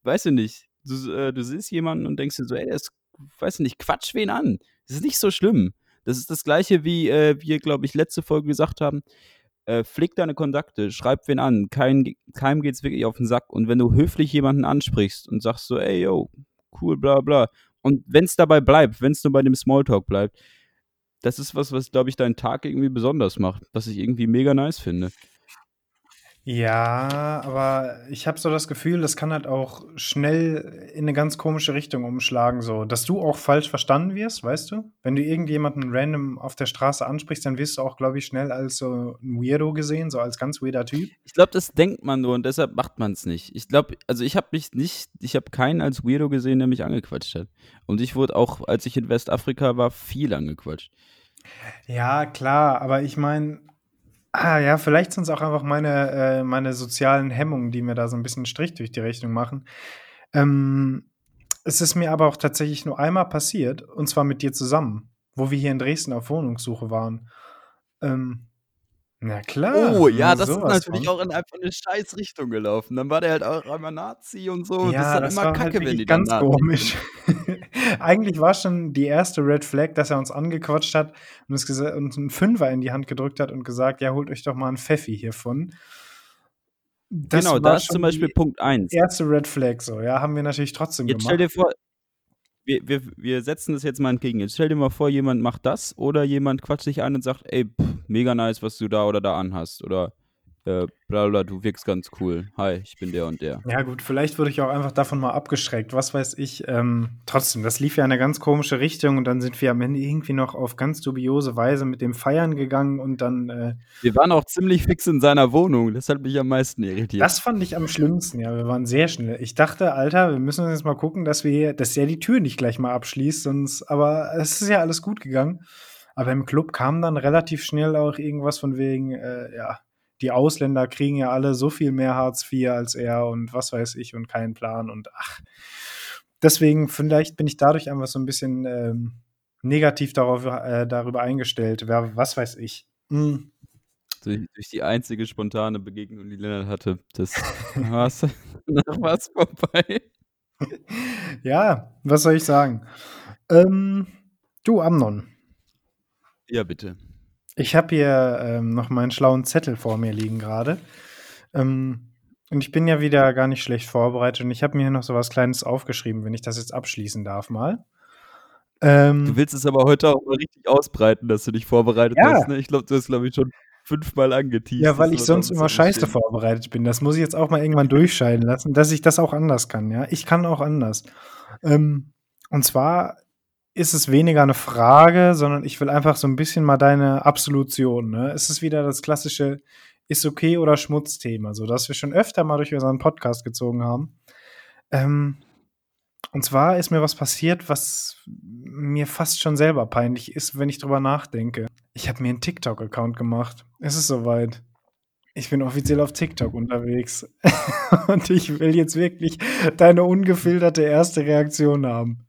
weißt du nicht, du, äh, du siehst jemanden und denkst dir so, ey, der ist, weißt du nicht, Quatsch wen an. Das ist nicht so schlimm. Das ist das gleiche, wie äh, wir, glaube ich, letzte Folge gesagt haben. Äh, pfleg deine Kontakte, schreib wen an. Kein, keinem geht's wirklich auf den Sack. Und wenn du höflich jemanden ansprichst und sagst so, ey, yo, cool, bla bla. Und wenn es dabei bleibt, wenn es nur bei dem Smalltalk bleibt, das ist was, was, glaube ich, deinen Tag irgendwie besonders macht, was ich irgendwie mega nice finde. Ja, aber ich habe so das Gefühl, das kann halt auch schnell in eine ganz komische Richtung umschlagen, so, dass du auch falsch verstanden wirst, weißt du? Wenn du irgendjemanden random auf der Straße ansprichst, dann wirst du auch, glaube ich, schnell als so ein Weirdo gesehen, so als ganz weirder Typ. Ich glaube, das denkt man nur und deshalb macht man es nicht. Ich glaube, also ich habe mich nicht, ich habe keinen als Weirdo gesehen, der mich angequatscht hat. Und ich wurde auch, als ich in Westafrika war, viel angequatscht. Ja, klar, aber ich meine, ah ja, vielleicht sind es auch einfach meine, äh, meine sozialen Hemmungen, die mir da so ein bisschen Strich durch die Rechnung machen. Ähm, es ist mir aber auch tatsächlich nur einmal passiert, und zwar mit dir zusammen, wo wir hier in Dresden auf Wohnungssuche waren. Ähm, na klar. Oh, ja, na, das ist natürlich von. auch in einfach eine scheiß Richtung gelaufen. Dann war der halt auch einmal Nazi und so. Ja, das ist halt immer war kacke, halt wenn die dann ganz Nazi komisch. Eigentlich war schon die erste Red Flag, dass er uns angequatscht hat und uns, einen Fünfer in die Hand gedrückt hat und gesagt, ja, holt euch doch mal einen Pfeffi hiervon. Das Genau, da ist zum Beispiel Punkt 1. erste Red Flag so, ja, haben wir natürlich trotzdem Jetzt stell gemacht. dir vor, wir, wir, wir setzen das jetzt mal entgegen. Jetzt stell dir mal vor, jemand macht das oder jemand quatscht dich an und sagt, ey, pff, mega nice, was du da oder da anhast. Oder äh, bla bla, du wirkst ganz cool. Hi, ich bin der und der. Ja, gut, vielleicht wurde ich auch einfach davon mal abgeschreckt, was weiß ich. Ähm, trotzdem, das lief ja in eine ganz komische Richtung und dann sind wir am Ende irgendwie noch auf ganz dubiose Weise mit dem Feiern gegangen und dann äh, Wir waren auch ziemlich fix in seiner Wohnung. Das hat mich am meisten irritiert. Das fand ich am schlimmsten, ja. Wir waren sehr schnell. Ich dachte, Alter, wir müssen jetzt mal gucken, dass wir, dass er die Tür nicht gleich mal abschließt, sonst, aber es ist ja alles gut gegangen. Aber im Club kam dann relativ schnell auch irgendwas von wegen, äh, ja, die Ausländer kriegen ja alle so viel mehr Hartz IV als er und was weiß ich und keinen Plan und ach. Deswegen, vielleicht bin ich dadurch einfach so ein bisschen ähm, negativ darauf, äh, darüber eingestellt. Wer, was weiß ich. Hm. durch, durch die einzige spontane Begegnung, die Lennart hatte. Das war es vorbei. Ja, was soll ich sagen? Ähm, du, Amnon, Ja, bitte. Ich habe hier ähm, noch meinen schlauen Zettel vor mir liegen gerade. Ähm, und ich bin ja wieder gar nicht schlecht vorbereitet und ich habe mir hier noch so was Kleines aufgeschrieben, wenn ich das jetzt abschließen darf mal. Ähm, Du willst es aber heute auch mal richtig ausbreiten, dass du dich vorbereitet Ja. hast. Ne? Ich glaube, du hast, glaube ich, schon fünfmal angeteased. ja, weil ich sonst immer scheiße Zettel vorbereitet bin. Das muss ich jetzt auch mal irgendwann durchscheiden lassen, dass ich das auch anders kann, ja. Ich kann auch anders. Ähm, und zwar ist es weniger eine Frage, sondern ich will einfach so ein bisschen mal deine Absolution. Ne? Es ist wieder das klassische ist okay oder Schmutzthema, so dass wir schon öfter mal durch unseren Podcast gezogen haben. Ähm, und zwar ist mir was passiert, was mir fast schon selber peinlich ist, wenn ich drüber nachdenke. Ich habe mir einen TikTok-Account gemacht. Es ist soweit. Ich bin offiziell auf TikTok unterwegs. Und ich will jetzt wirklich deine ungefilterte erste Reaktion haben.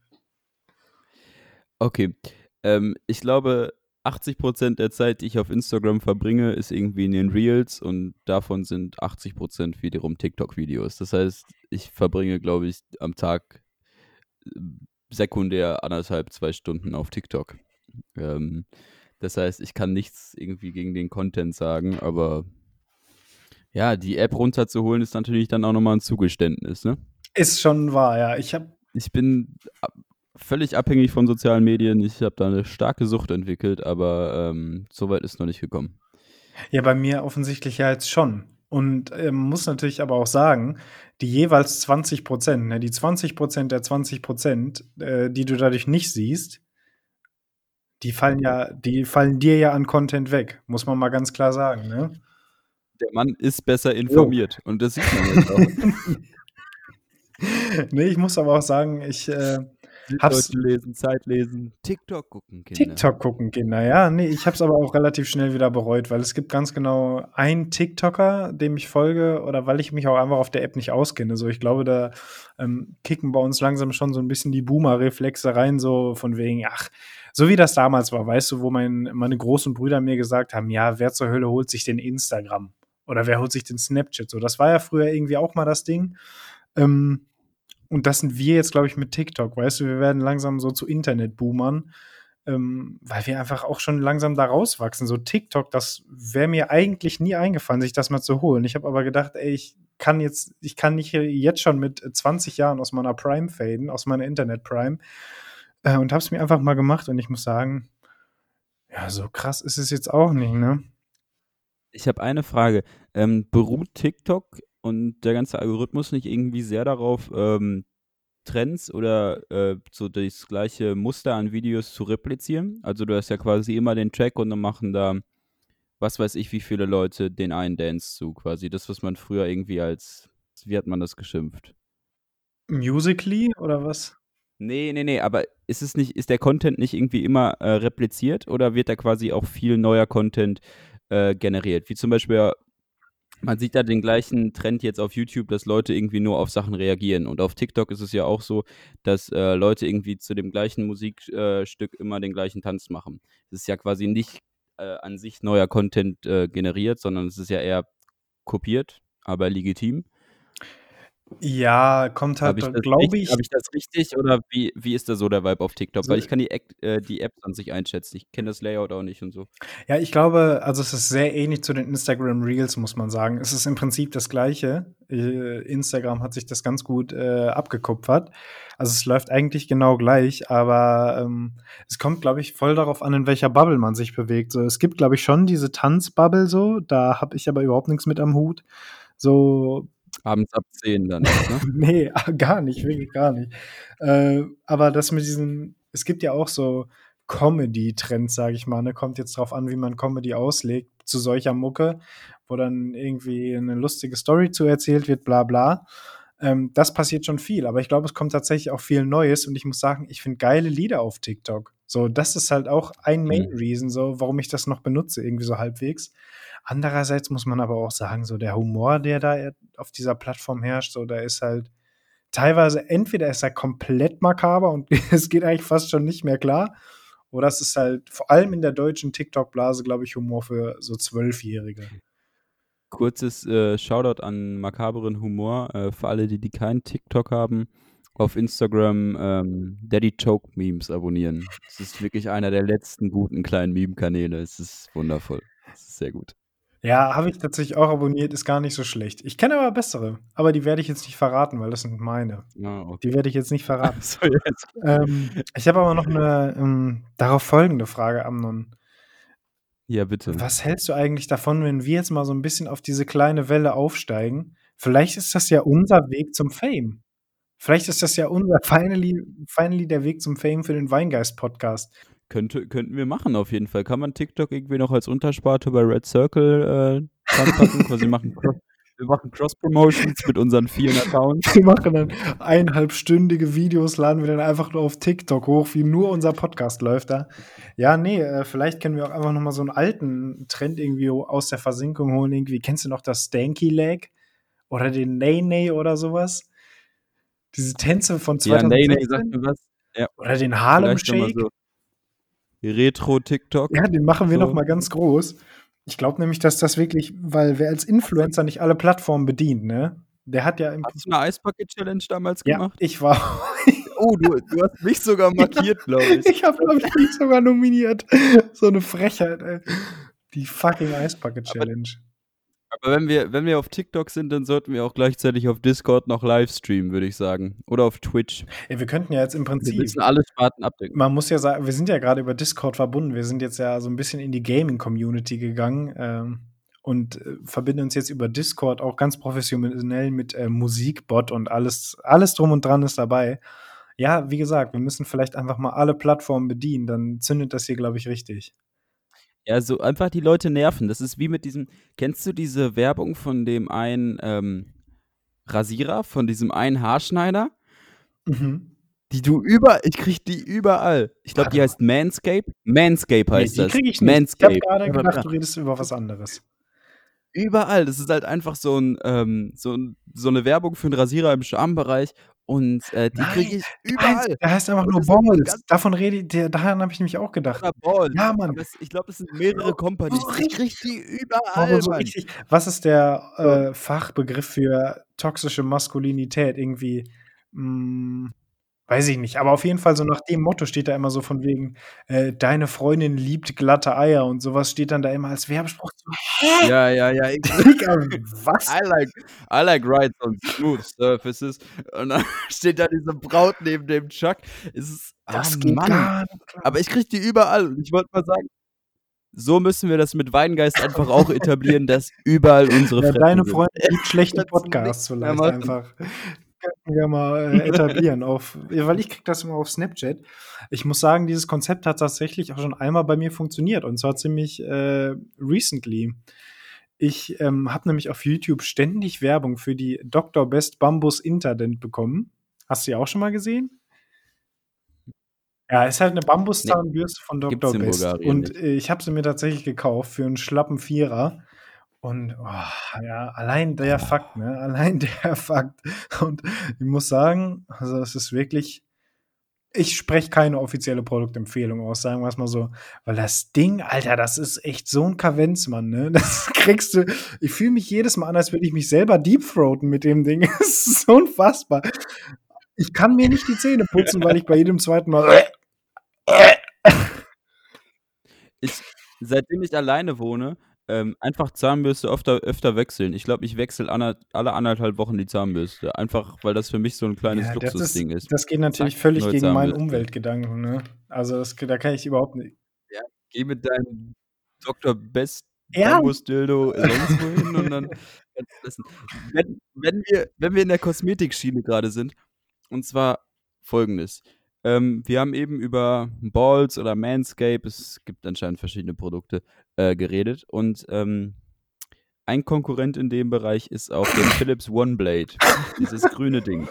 Okay. Ähm, ich glaube, 80% der Zeit, die ich auf Instagram verbringe, ist irgendwie in den Reels und davon sind 80% wiederum TikTok-Videos. Das heißt, ich verbringe, glaube ich, am Tag äh, sekundär anderthalb, zwei Stunden auf TikTok. Ähm, das heißt, ich kann nichts irgendwie gegen den Content sagen, aber ja, die App runterzuholen ist natürlich dann auch nochmal ein Zugeständnis, ne? Ist schon wahr, ja. Ich habe ich bin völlig abhängig von sozialen Medien. Ich habe da eine starke Sucht entwickelt, aber ähm, so weit ist noch nicht gekommen. Ja, bei mir offensichtlich ja jetzt schon. Und ähm, muss natürlich aber auch sagen, die jeweils 20 Prozent, ne, die 20 Prozent der 20 Prozent, äh, die du dadurch nicht siehst, die fallen ja, die fallen dir ja an Content weg, muss man mal ganz klar sagen, ne? Der Mann ist besser informiert und das sieht man jetzt auch. nee, ich muss aber auch sagen, ich, äh, hab's lesen, Zeit lesen, TikTok gucken, Kinder. TikTok gucken, Kinder, ja. Nee, ich habe es aber auch relativ schnell wieder bereut, weil es gibt ganz genau einen TikToker, dem ich folge, oder weil ich mich auch einfach auf der App nicht auskenne. So, ich glaube, da ähm, kicken bei uns langsam schon so ein bisschen die Boomer-Reflexe rein, so von wegen, ach, so wie das damals war, weißt du, wo mein, meine großen Brüder mir gesagt haben, ja, wer zur Hölle holt sich den Instagram? Oder wer holt sich den Snapchat? So, das war ja früher irgendwie auch mal das Ding. Ähm, und das sind wir jetzt, glaube ich, mit TikTok. Weißt du, wir werden langsam so zu Internet-Boomern, ähm, weil wir einfach auch schon langsam da rauswachsen. So TikTok, das wäre mir eigentlich nie eingefallen, sich das mal zu holen. Ich habe aber gedacht, ey, ich kann jetzt, ich kann nicht jetzt schon mit 20 Jahren aus meiner Prime faden, aus meiner Internet-Prime. Äh, und habe es mir einfach mal gemacht und ich muss sagen, ja, so krass ist es jetzt auch nicht, ne? Ich habe eine Frage. Ähm, beruht TikTok und der ganze Algorithmus nicht irgendwie sehr darauf, ähm, Trends oder äh, so das gleiche Muster an Videos zu replizieren? Also du hast ja quasi immer den Track und dann machen da, was weiß ich, wie viele Leute den einen Dance zu, quasi. Das, was man früher irgendwie als, wie hat man das geschimpft? Musically oder was? Nee, nee, nee, aber ist es nicht, ist der Content nicht irgendwie immer äh, repliziert oder wird da quasi auch viel neuer Content äh, generiert? Wie zum Beispiel, man sieht da den gleichen Trend jetzt auf YouTube, dass Leute irgendwie nur auf Sachen reagieren. Und auf TikTok ist es ja auch so, dass äh, Leute irgendwie zu dem gleichen Musikstück immer den gleichen Tanz machen. Es ist ja quasi nicht äh, an sich neuer Content äh, generiert, sondern es ist ja eher kopiert, aber legitim. Ja, kommt halt, glaube ich, habe ich das richtig oder wie, wie ist da so der Vibe auf TikTok? so, Weil ich kann die, Act, äh, die App an sich einschätzen. Ich kenne das Layout auch nicht und so. ja, ich glaube, also es ist sehr ähnlich zu den Instagram Reels, muss man sagen. Es ist im Prinzip das Gleiche. Äh, Instagram hat sich das ganz gut äh, abgekupfert. Also es läuft eigentlich genau gleich, aber ähm, es kommt, glaube ich, voll darauf an, in welcher Bubble man sich bewegt. So, es gibt, glaube ich, schon diese Tanzbubble so, da habe ich aber überhaupt nichts mit am Hut. So Abends ab 10 dann, ne? Nee, gar nicht, wirklich gar nicht. Äh, aber das mit diesen, es gibt ja auch so Comedy-Trends, sage ich mal, ne? Kommt jetzt drauf an, wie man Comedy auslegt, zu solcher Mucke, wo dann irgendwie eine lustige Story zu erzählt wird, bla bla. Ähm, das passiert schon viel, aber ich glaube, es kommt tatsächlich auch viel Neues und ich muss sagen, ich finde geile Lieder auf TikTok. So, das ist halt auch ein Main Mhm. Reason, so, warum ich das noch benutze, irgendwie so halbwegs. Andererseits muss man aber auch sagen, so der Humor, der da auf dieser Plattform herrscht, so, der ist halt teilweise entweder ist er komplett makaber und es geht eigentlich fast schon nicht mehr klar, oder es ist halt vor allem in der deutschen TikTok-Blase, glaube ich, Humor für so Zwölfjährige. Kurzes äh, Shoutout an makaberen Humor äh, für alle, die, die keinen TikTok haben. Auf Instagram ähm, Daddy Choke Memes abonnieren. Es ist wirklich einer der letzten guten kleinen Meme-Kanäle. Es ist wundervoll. Es ist sehr gut. Ja, habe ich tatsächlich auch abonniert, ist gar nicht so schlecht. Ich kenne aber bessere, aber die werde ich jetzt nicht verraten, weil das sind meine. Ja, okay. Die werde ich jetzt nicht verraten. So, jetzt. ähm, ich habe aber noch eine ähm, darauf folgende Frage, Amnon. Ja, bitte. Was hältst du eigentlich davon, wenn wir jetzt mal so ein bisschen auf diese kleine Welle aufsteigen? Vielleicht ist das ja unser Weg zum Fame. Vielleicht ist das ja unser finally, finally der Weg zum Fame für den Weingeist-Podcast. Könnte, könnten wir machen auf jeden Fall. Kann man TikTok irgendwie noch als Untersparte bei Red Circle äh, dranpacken? Quasi machen wir machen Cross-Promotions mit unseren vielen Accounts. Wir machen dann eineinhalbstündige Videos, laden wir dann einfach nur auf TikTok hoch, wie nur unser Podcast läuft da. Ja, nee, äh, vielleicht können wir auch einfach nochmal so einen alten Trend irgendwie aus der Versenkung holen. Irgendwie, kennst du noch das Stanky Leg? Oder den Nay Nay oder sowas? Diese Tänze von Ja, 2016? nee, nee, sag mir was. Ja, Oder den Harlem nochmal Shake? so Retro-TikTok. Ja, den machen wir So. noch mal ganz groß. Ich glaube nämlich, dass das wirklich, weil wer als Influencer nicht alle Plattformen bedient, ne? Der hat ja im Hast du eine Eisbucket-Challenge damals Ja, gemacht? ich war. Oh, du, du hast mich sogar markiert, glaube ich. ich habe, glaube ich, dich sogar nominiert. So eine Frechheit, ey. Die fucking Eisbucket Challenge. Aber wenn wir, wenn wir auf TikTok sind, dann sollten wir auch gleichzeitig auf Discord noch live streamen, würde ich sagen. Oder auf Twitch. Ja, wir könnten ja jetzt im Wir Prinzip. müssen alle Sparten abdecken. Man muss ja sagen, wir sind ja gerade über Discord verbunden. Wir sind jetzt ja so ein bisschen in die Gaming-Community gegangen ähm, und äh, verbinden uns jetzt über Discord auch ganz professionell mit äh, Musikbot und alles, alles drum und dran ist dabei. Ja, wie gesagt, wir müssen vielleicht einfach mal alle Plattformen bedienen, dann zündet das hier, glaube ich, richtig. Ja, so einfach die Leute nerven. Das ist wie mit diesem. Kennst du diese Werbung von dem einen ähm, Rasierer, von diesem einen Haarschneider? Mhm. Die du über, ich krieg die überall. Ich glaube, die heißt Manscape. Manscape Nee, heißt die das. kriege ich nicht. Ich Manscape. habe gerade gedacht, du redest über was anderes. Überall. Das ist halt einfach so ein, ähm, so, so eine Werbung für einen Rasierer im Schambereich. Und äh, die kriege ich überall. der heißt einfach nur das Balls. Davon rede ich, der, daran habe ich nämlich auch gedacht. Balls. Ja, Mann. Es, ich glaube, das sind mehrere Companies. so Ich krieg die überall, so richtig, was ist der äh, Fachbegriff für toxische Maskulinität? Irgendwie, mh, weiß ich nicht. Aber auf jeden Fall so nach dem Motto steht da immer so von wegen, äh, deine Freundin liebt glatte Eier und sowas steht dann da immer als Werbespruch. So, hä? Ja, ja, ja. Ich, was? I like, I like rides on smooth surfaces. Und dann steht da diese Braut neben dem Chuck. Es ist, Das ah, geht Mann. gar nicht. Aber ich krieg die überall. Und ich wollte mal sagen, so müssen wir das mit Weingeist einfach auch etablieren, dass überall unsere Ja, deine sind. Freundin liebt schlechte Podcasts vielleicht einfach. Könnten wir mal äh, etablieren auf, weil ich krieg das immer auf Snapchat. Ich muss sagen, dieses Konzept hat tatsächlich auch schon einmal bei mir funktioniert und zwar ziemlich äh, recently. Ich ähm, habe nämlich auf YouTube ständig Werbung für die Dr. Best Bambus Interdent bekommen. Hast du die auch schon mal gesehen? Ja, ist halt eine Bambuszahnbürste von Gibt's Dr. Best. Bulgarien Und äh, ich habe sie mir tatsächlich gekauft für einen schlappen Vierer. Und oh, ja, allein der Fakt, ne? Allein der Fakt. Und ich muss sagen, also es ist wirklich. Ich spreche keine offizielle Produktempfehlung aus, sagen wir es mal so. Weil das Ding, Alter, das ist echt so ein Kavenzmann, ne? Das kriegst du. Ich fühle mich jedes Mal an, als würde ich mich selber deepthroaten mit dem Ding. Das ist so unfassbar. Ich kann mir nicht die Zähne putzen, weil ich bei jedem zweiten Mal. Ich, seitdem ich alleine wohne, ähm, einfach Zahnbürste öfter, öfter wechseln. Ich glaube, ich wechsle ander, alle anderthalb Wochen die Zahnbürste. Einfach, weil das für mich so ein kleines Ja, Luxusding ist. ist, das geht natürlich Zack, völlig gegen meinen. Umweltgedanken, ne? Also das, da kann ich überhaupt nicht. Geh mit deinem Dr. Best Ja. Bambus-Dildo sonst wohin und dann kannst du essen. Wenn, wenn, wir, wenn wir in der Kosmetikschiene gerade sind, und zwar folgendes. Ähm, wir haben eben über Balls oder Manscape, es gibt anscheinend verschiedene Produkte, äh, geredet. Und ähm, ein Konkurrent in dem Bereich ist auch der Philips OneBlade. Dieses grüne Ding.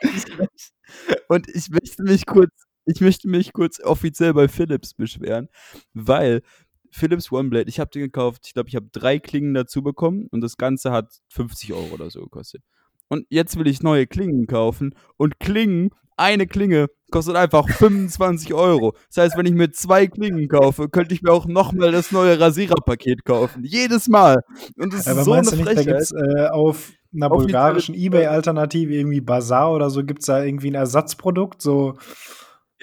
Und ich möchte mich kurz, ich möchte mich kurz offiziell bei Philips beschweren, weil Philips OneBlade, ich habe den gekauft, ich glaube, ich habe drei Klingen dazu bekommen und das Ganze hat 50 Euro oder so gekostet. Und jetzt will ich neue Klingen kaufen und Klingen, eine Klinge kostet einfach 25 Euro. Das heißt, wenn ich mir zwei Klingen kaufe, könnte ich mir auch nochmal das neue Rasiererpaket kaufen. Jedes Mal. Und das ist Aber so eine nicht, da Frechheit. gibt es äh, auf einer Offizielle- bulgarischen Ebay-Alternative, irgendwie Bazaar oder so, gibt es da irgendwie ein Ersatzprodukt? So,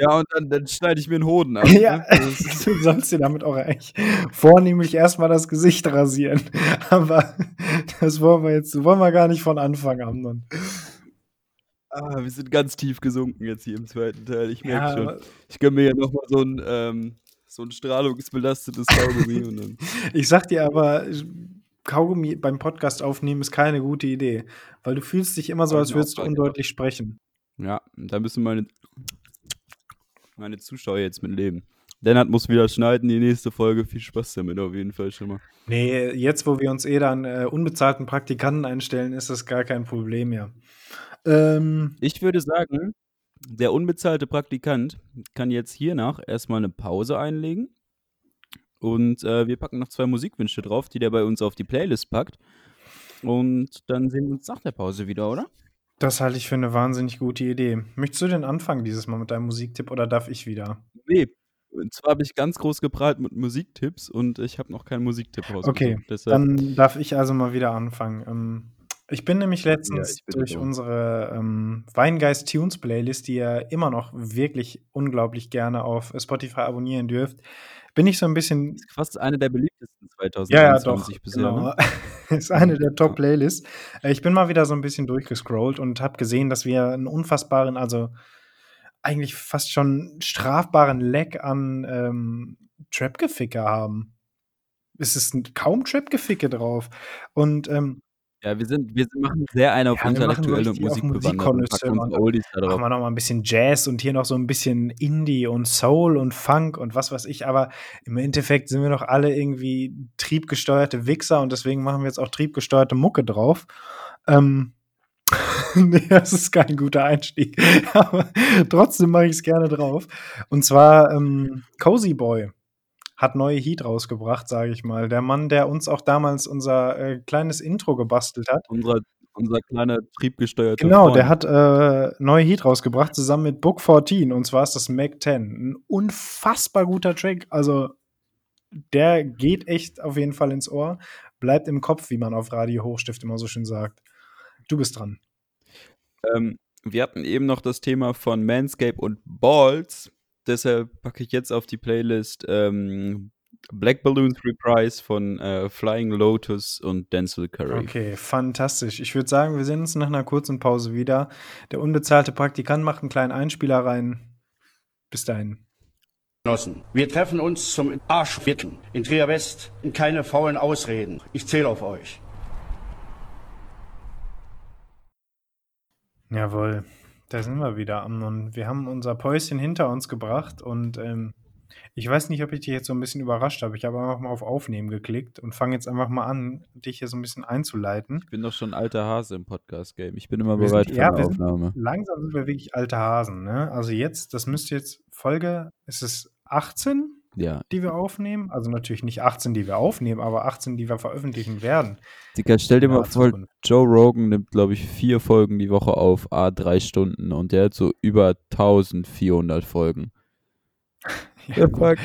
Ja, und dann, dann schneide ich mir einen Hoden ab. ja, Ne? Das ist- du sollst dir damit auch eigentlich vornehmlich erstmal das Gesicht rasieren. Aber das wollen wir jetzt, wollen wir gar nicht von Anfang an. Dann. Ah, wir sind ganz tief gesunken jetzt hier im zweiten Teil. Ich merke Ja, schon. Ich gönne mir ja nochmal so ein, ähm, so ein strahlungsbelastetes Kaugummi und dann. ich sag dir aber, Kaugummi beim Podcast aufnehmen ist keine gute Idee, weil du fühlst dich immer so, als würdest du undeutlich sprechen. Ja, da müssen meine, meine Zuschauer jetzt mit leben. Lennart muss wieder schneiden, die nächste Folge. Viel Spaß damit auf jeden Fall schon mal. Nee, jetzt, wo wir uns eh dann äh, unbezahlten Praktikanten einstellen, ist das gar kein Problem mehr. Ähm, Ich würde sagen, der unbezahlte Praktikant kann jetzt hiernach erstmal eine Pause einlegen. Und äh, wir packen noch zwei Musikwünsche drauf, die der bei uns auf die Playlist packt. Und dann sehen wir uns nach der Pause wieder, oder? Das halte ich für eine wahnsinnig gute Idee. Möchtest du denn anfangen dieses Mal mit deinem Musiktipp oder darf ich wieder? Nee. Und zwar habe ich ganz groß geprahlt mit Musiktipps und ich habe noch keinen Musiktipp rausgesucht. Okay, Dann darf ich also mal wieder anfangen. Ähm, ich bin nämlich letztens ich bitte durch drum. unsere ähm, Weingeist Tunes Playlist, die ihr immer noch wirklich unglaublich gerne auf Spotify abonnieren dürft, bin ich so ein bisschen fast eine der beliebtesten Ja, ja, 2021 doch. bisher. Genau. Ne? ist eine der Top-Playlists. Äh, Ich bin mal wieder so ein bisschen durchgescrollt und habe gesehen, dass wir einen unfassbaren, also eigentlich fast schon strafbaren Leck an ähm, Trap-Geficke haben. Es ist kaum Trap-Geficke drauf. Und ähm, Ja, wir sind, wir machen sehr einen auf Ja, wir machen intellektuell und musikbewandert da machen wir noch mal ein bisschen Jazz und hier noch so ein bisschen Indie und Soul und Funk und was weiß ich. Aber im Endeffekt sind wir doch alle irgendwie triebgesteuerte Wichser und deswegen machen wir jetzt auch triebgesteuerte Mucke drauf. Ähm, nee, das ist kein guter Einstieg. Aber trotzdem mache ich es gerne drauf. Und zwar ähm, Cozy Boy hat neue Heat rausgebracht, sage ich mal. Der Mann, der uns auch damals unser äh, kleines Intro gebastelt hat. Unser, unser kleiner triebgesteuerter Genau, Freund. der hat äh, neue Heat rausgebracht, zusammen mit Book 14. Und zwar ist das Mac 10. Ein unfassbar guter Track. Also, der geht echt auf jeden Fall ins Ohr. Bleibt im Kopf, wie man auf Radio Hochstift immer so schön sagt. Du bist dran. Ähm, wir hatten eben noch das Thema von Manscape und Balls. Deshalb packe ich jetzt auf die Playlist ähm, Black Balloons Reprise von äh, Flying Lotus und Denzel Curry. Okay, fantastisch. Ich würde sagen, wir sehen uns nach einer kurzen Pause wieder. Der unbezahlte Praktikant macht einen kleinen Einspieler rein. Bis dahin. Genossen, wir treffen uns zum Arschwitten in Trier West. Keine faulen Ausreden. Ich zähle auf euch. Jawohl, da sind wir wieder, Amnon. Wir haben unser Päuschen hinter uns gebracht und ähm, ich weiß nicht, ob ich dich jetzt so ein bisschen überrascht habe. Ich habe einfach mal auf Aufnehmen geklickt und fange jetzt einfach mal an, dich hier so ein bisschen einzuleiten. Ich bin doch schon alter Hase im Podcast-Game. Ich bin immer Wir bereit sind, für ja, eine wir sind, Aufnahme. langsam sind wir wirklich alte Hasen, ne? Also jetzt, das müsste jetzt Folge, ist es 18, Ja. die wir aufnehmen? Also natürlich nicht 18, die wir aufnehmen, aber 18, die wir veröffentlichen werden. Digga, stell dir mal vor, Zukunft. Joe Rogan nimmt, glaube ich, vier Folgen die Woche auf, a drei Stunden und der hat so über 1400 Folgen. Ja, fuck?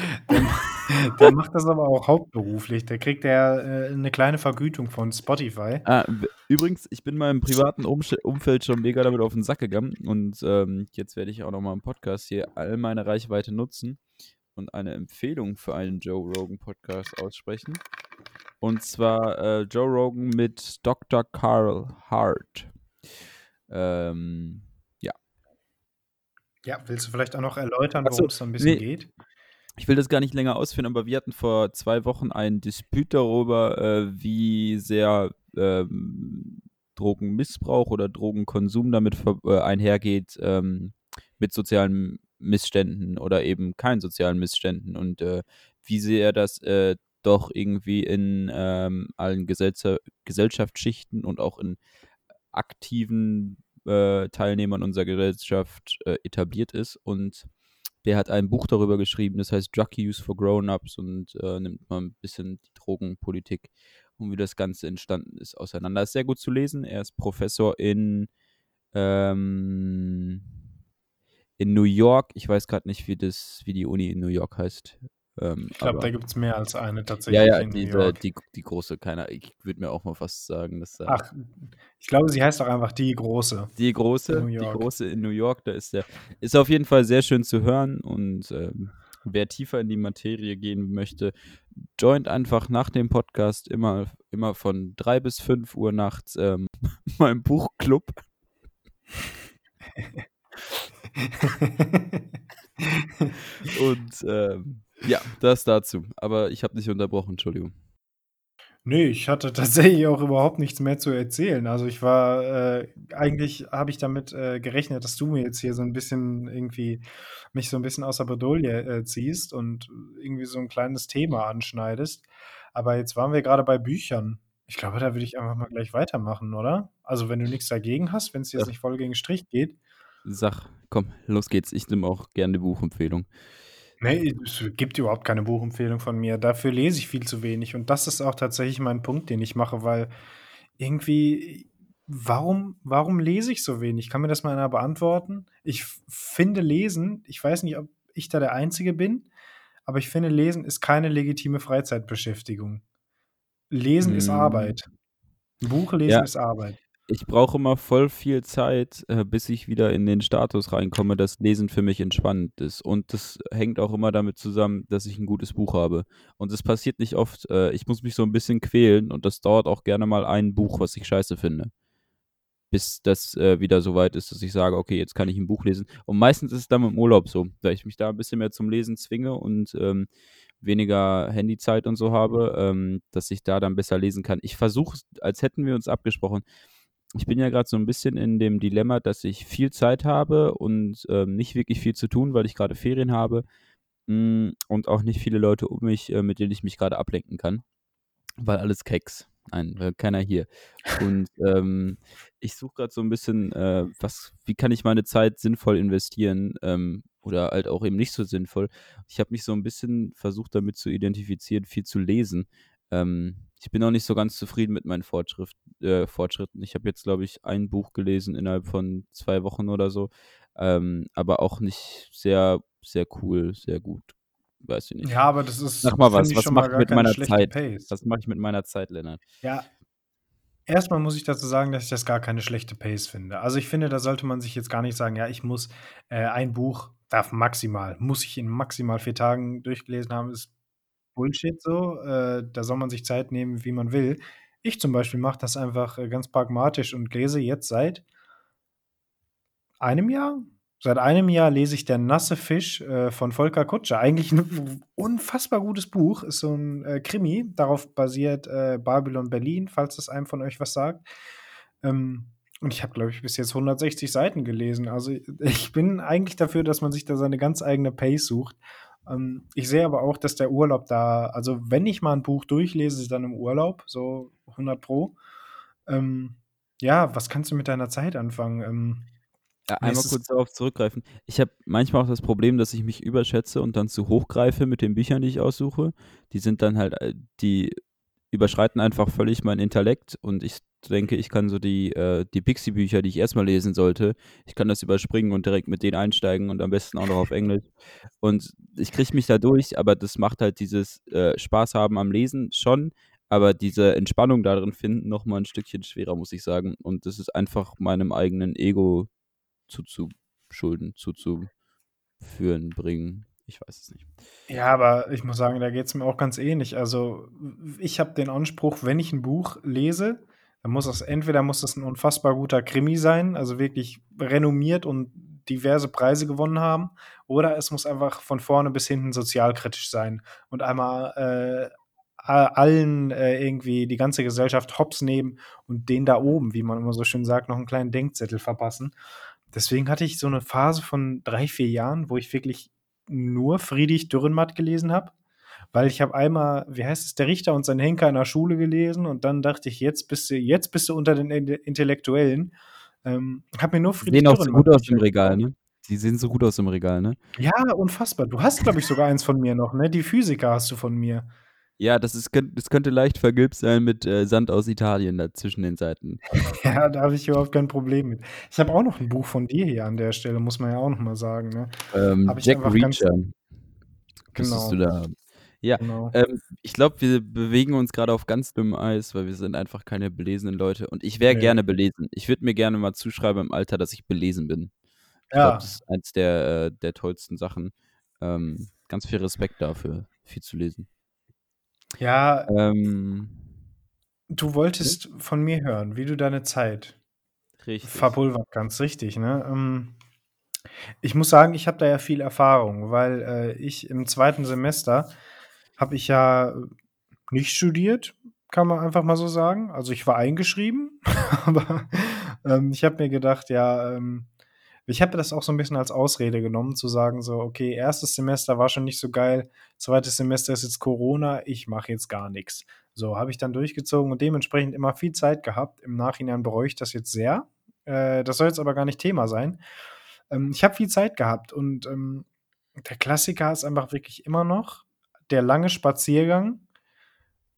Der macht das aber auch hauptberuflich. Der kriegt ja äh, eine kleine Vergütung von Spotify. Ah, übrigens, ich bin meinem privaten Umsch- Umfeld schon mega damit auf den Sack gegangen und ähm, jetzt werde ich auch nochmal im Podcast hier all meine Reichweite nutzen und eine Empfehlung für einen Joe Rogan Podcast aussprechen. Und zwar äh, Joe Rogan mit Dr. Carl Hart. Ähm, Ja, willst du vielleicht auch noch erläutern, Ach so, worum es so ein bisschen nee. geht? Ich will das gar nicht länger ausführen, aber wir hatten vor zwei Wochen einen Disput darüber, äh, wie sehr ähm, Drogenmissbrauch oder Drogenkonsum damit äh, einhergeht ähm, mit sozialen Missständen oder eben keinen sozialen Missständen und äh, wie sehr das äh, doch irgendwie in ähm, allen Gesellscha Gesellschaftsschichten und auch in aktiven äh, Teilnehmern unserer Gesellschaft äh, etabliert ist und der hat ein Buch darüber geschrieben, das heißt Drug Use for Grown-Ups und äh, nimmt mal ein bisschen die Drogenpolitik und wie das Ganze entstanden ist auseinander. Ist sehr gut zu lesen. Er ist Professor in, ähm, in New York. Ich weiß gerade nicht, wie, das, wie die Uni in New York heißt. Ähm, Ich glaube, da gibt es mehr als eine tatsächlich ja, ja, in New diese, York. die, die große, keiner, ich würde mir auch mal fast sagen, dass da Ach, ich glaube, sie heißt auch einfach die große. Die große, In New die große in New York, da ist der, ist auf jeden Fall sehr schön zu hören und ähm, wer tiefer in die Materie gehen möchte, joint einfach nach dem Podcast immer, immer von drei bis fünf Uhr nachts ähm, meinem Buchclub. Und ähm, ja, das dazu. Aber ich habe nicht unterbrochen, Entschuldigung. Nee, ich hatte tatsächlich auch überhaupt nichts mehr zu erzählen. Also ich war, äh, eigentlich habe ich damit äh, gerechnet, dass du mir jetzt hier so ein bisschen irgendwie mich so ein bisschen aus der Bredouille äh, ziehst und irgendwie so ein kleines Thema anschneidest. Aber jetzt waren wir gerade bei Büchern. Ich glaube, da würde ich einfach mal gleich weitermachen, oder? Also wenn du nichts dagegen hast, wenn es jetzt Ja. nicht voll gegen Strich geht. Sag, komm, los geht's. Ich nehme auch gerne die Buchempfehlung. Nee, es gibt überhaupt keine Buchempfehlung von mir. Dafür lese ich viel zu wenig. Und das ist auch tatsächlich mein Punkt, den ich mache, weil irgendwie, warum, warum lese ich so wenig? Kann mir das mal einer beantworten? Ich finde Lesen, ich weiß nicht, ob ich da der Einzige bin, aber ich finde, Lesen ist keine legitime Freizeitbeschäftigung. Lesen ist Mm. Arbeit. Ein Buch lesen Ja. ist Arbeit. Ich brauche immer voll viel Zeit, äh, bis ich wieder in den Status reinkomme, dass Lesen für mich entspannend ist. Und das hängt auch immer damit zusammen, dass ich ein gutes Buch habe. Und das passiert nicht oft. Äh, ich muss mich so ein bisschen quälen und das dauert auch gerne mal ein Buch, was ich scheiße finde. Bis das äh, wieder so weit ist, dass ich sage, okay, jetzt kann ich ein Buch lesen. Und meistens ist es dann im Urlaub so, da ich mich da ein bisschen mehr zum Lesen zwinge und ähm, weniger Handyzeit und so habe, ähm, dass ich da dann besser lesen kann. Ich versuche, als hätten wir uns abgesprochen, ich bin ja gerade so ein bisschen in dem Dilemma, dass ich viel Zeit habe und ähm, nicht wirklich viel zu tun, weil ich gerade Ferien habe mm, und auch nicht viele Leute um mich, äh, mit denen ich mich gerade ablenken kann, weil alles Keks. Nein, äh, keiner hier. Und ähm, ich suche gerade so ein bisschen, äh, was, wie kann ich meine Zeit sinnvoll investieren ähm, oder halt auch eben nicht so sinnvoll. Ich habe mich so ein bisschen versucht damit zu identifizieren, viel zu lesen. Ähm, ich bin auch nicht so ganz zufrieden mit meinen Fortschritt, äh, Fortschritten. Ich habe jetzt, glaube ich, ein Buch gelesen innerhalb von zwei Wochen oder so, ähm, aber auch nicht sehr, sehr cool, sehr gut. Weiß ich nicht. Ja, aber das ist, Sag mal was, was mache ich mit meiner Zeit? Pace. Was mache ich mit meiner Zeit, Lennart? Ja, erstmal muss ich dazu sagen, dass ich das gar keine schlechte Pace finde. Also ich finde, da sollte man sich jetzt gar nicht sagen, ja, ich muss äh, ein Buch, darf maximal, muss ich in maximal vier Tagen durchgelesen haben, ist Bullshit so. Äh, da soll man sich Zeit nehmen, wie man will. Ich zum Beispiel mache das einfach äh, ganz pragmatisch und lese jetzt seit einem Jahr. Seit einem Jahr lese ich Der nasse Fisch äh, von Volker Kutscher. Eigentlich ein unfassbar gutes Buch. Ist so ein äh, Krimi. Darauf basiert äh, Babylon Berlin, falls das einem von euch was sagt. Ähm, und ich habe, glaube ich, bis jetzt 160 Seiten gelesen. Also ich bin eigentlich dafür, dass man sich da seine ganz eigene Pace sucht. Ähm, ich sehe aber auch, dass der Urlaub da, also wenn ich mal ein Buch durchlese, ist dann im Urlaub, so 100 Pro. Ähm, ja, was kannst du mit deiner Zeit anfangen? Ähm, Ja, einmal kurz darauf zurückgreifen. Ich habe manchmal auch das Problem, dass ich mich überschätze und dann zu hoch greife mit den Büchern, die ich aussuche. Die sind dann halt, äh, die überschreiten einfach völlig meinen Intellekt und ich denke, ich kann so die, äh, die Pixie-Bücher, die ich erstmal lesen sollte, ich kann das überspringen und direkt mit denen einsteigen und am besten auch noch auf Englisch. Und ich kriege mich da durch, aber das macht halt dieses äh, Spaß haben am Lesen schon, aber diese Entspannung darin finden noch mal ein Stückchen schwerer, muss ich sagen. Und das ist einfach meinem eigenen Ego zuzuschulden, zuzuführen, bringen. Ich weiß es nicht. Ja, aber ich muss sagen, da geht es mir auch ganz ähnlich. Also, ich habe den Anspruch, wenn ich ein Buch lese, dann muss das entweder muss das ein unfassbar guter Krimi sein, also wirklich renommiert und diverse Preise gewonnen haben, oder es muss einfach von vorne bis hinten sozialkritisch sein und einmal äh, allen äh, irgendwie die ganze Gesellschaft hops nehmen und den da oben, wie man immer so schön sagt, noch einen kleinen Denkzettel verpassen. Deswegen hatte ich so eine Phase von drei, vier Jahren, wo ich wirklich nur Friedrich Dürrenmatt gelesen habe, weil ich habe einmal, wie heißt es, der Richter und sein Henker in der Schule gelesen und dann dachte ich, jetzt bist du, jetzt bist du unter den In- Intellektuellen. Ähm, habe mir nur Die Friedrich sehen auch so gut aus im Bücher Regal, ne? Die sehen so gut aus im Regal, ne? Ja, unfassbar. Du hast, glaube ich, sogar eins von mir noch, ne? Die Physiker hast du von mir. Ja, das, ist, das könnte leicht vergilbt sein mit äh, Sand aus Italien da zwischen den Seiten. Ja, da habe ich überhaupt kein Problem mit. Ich habe auch noch ein Buch von dir hier an der Stelle, muss man ja auch noch mal sagen, ne? Ähm, Jack ganz Reacher müsstest genau, du da. Ja, genau. ähm, ich glaube, wir bewegen uns gerade auf ganz dünnem Eis, weil wir sind einfach keine belesenen Leute. Und ich wäre Nee. gerne belesen. Ich würde mir gerne mal zuschreiben im Alter, dass ich belesen bin. Ich glaube, Ja, das ist eins der, äh, der tollsten Sachen. Ähm, ganz viel Respekt dafür, viel zu lesen. ja, Ähm, du wolltest von mir hören, wie du deine Zeit richtig. verpulvern kannst, richtig, ne? Ähm, ich muss sagen, ich habe da ja viel Erfahrung, weil äh, ich im zweiten Semester habe ich ja nicht studiert, kann man einfach mal so sagen. Also ich war eingeschrieben, aber ähm, ich habe mir gedacht, ja, ähm, ich habe das auch so ein bisschen als Ausrede genommen, zu sagen, so, okay, erstes Semester war schon nicht so geil, zweites Semester ist jetzt Corona, ich mache jetzt gar nichts. So, habe ich dann durchgezogen und dementsprechend immer viel Zeit gehabt. Im Nachhinein bereue ich das jetzt sehr. Äh, das soll jetzt aber gar nicht Thema sein. Ähm, ich habe viel Zeit gehabt und ähm, der Klassiker ist einfach wirklich immer noch der lange Spaziergang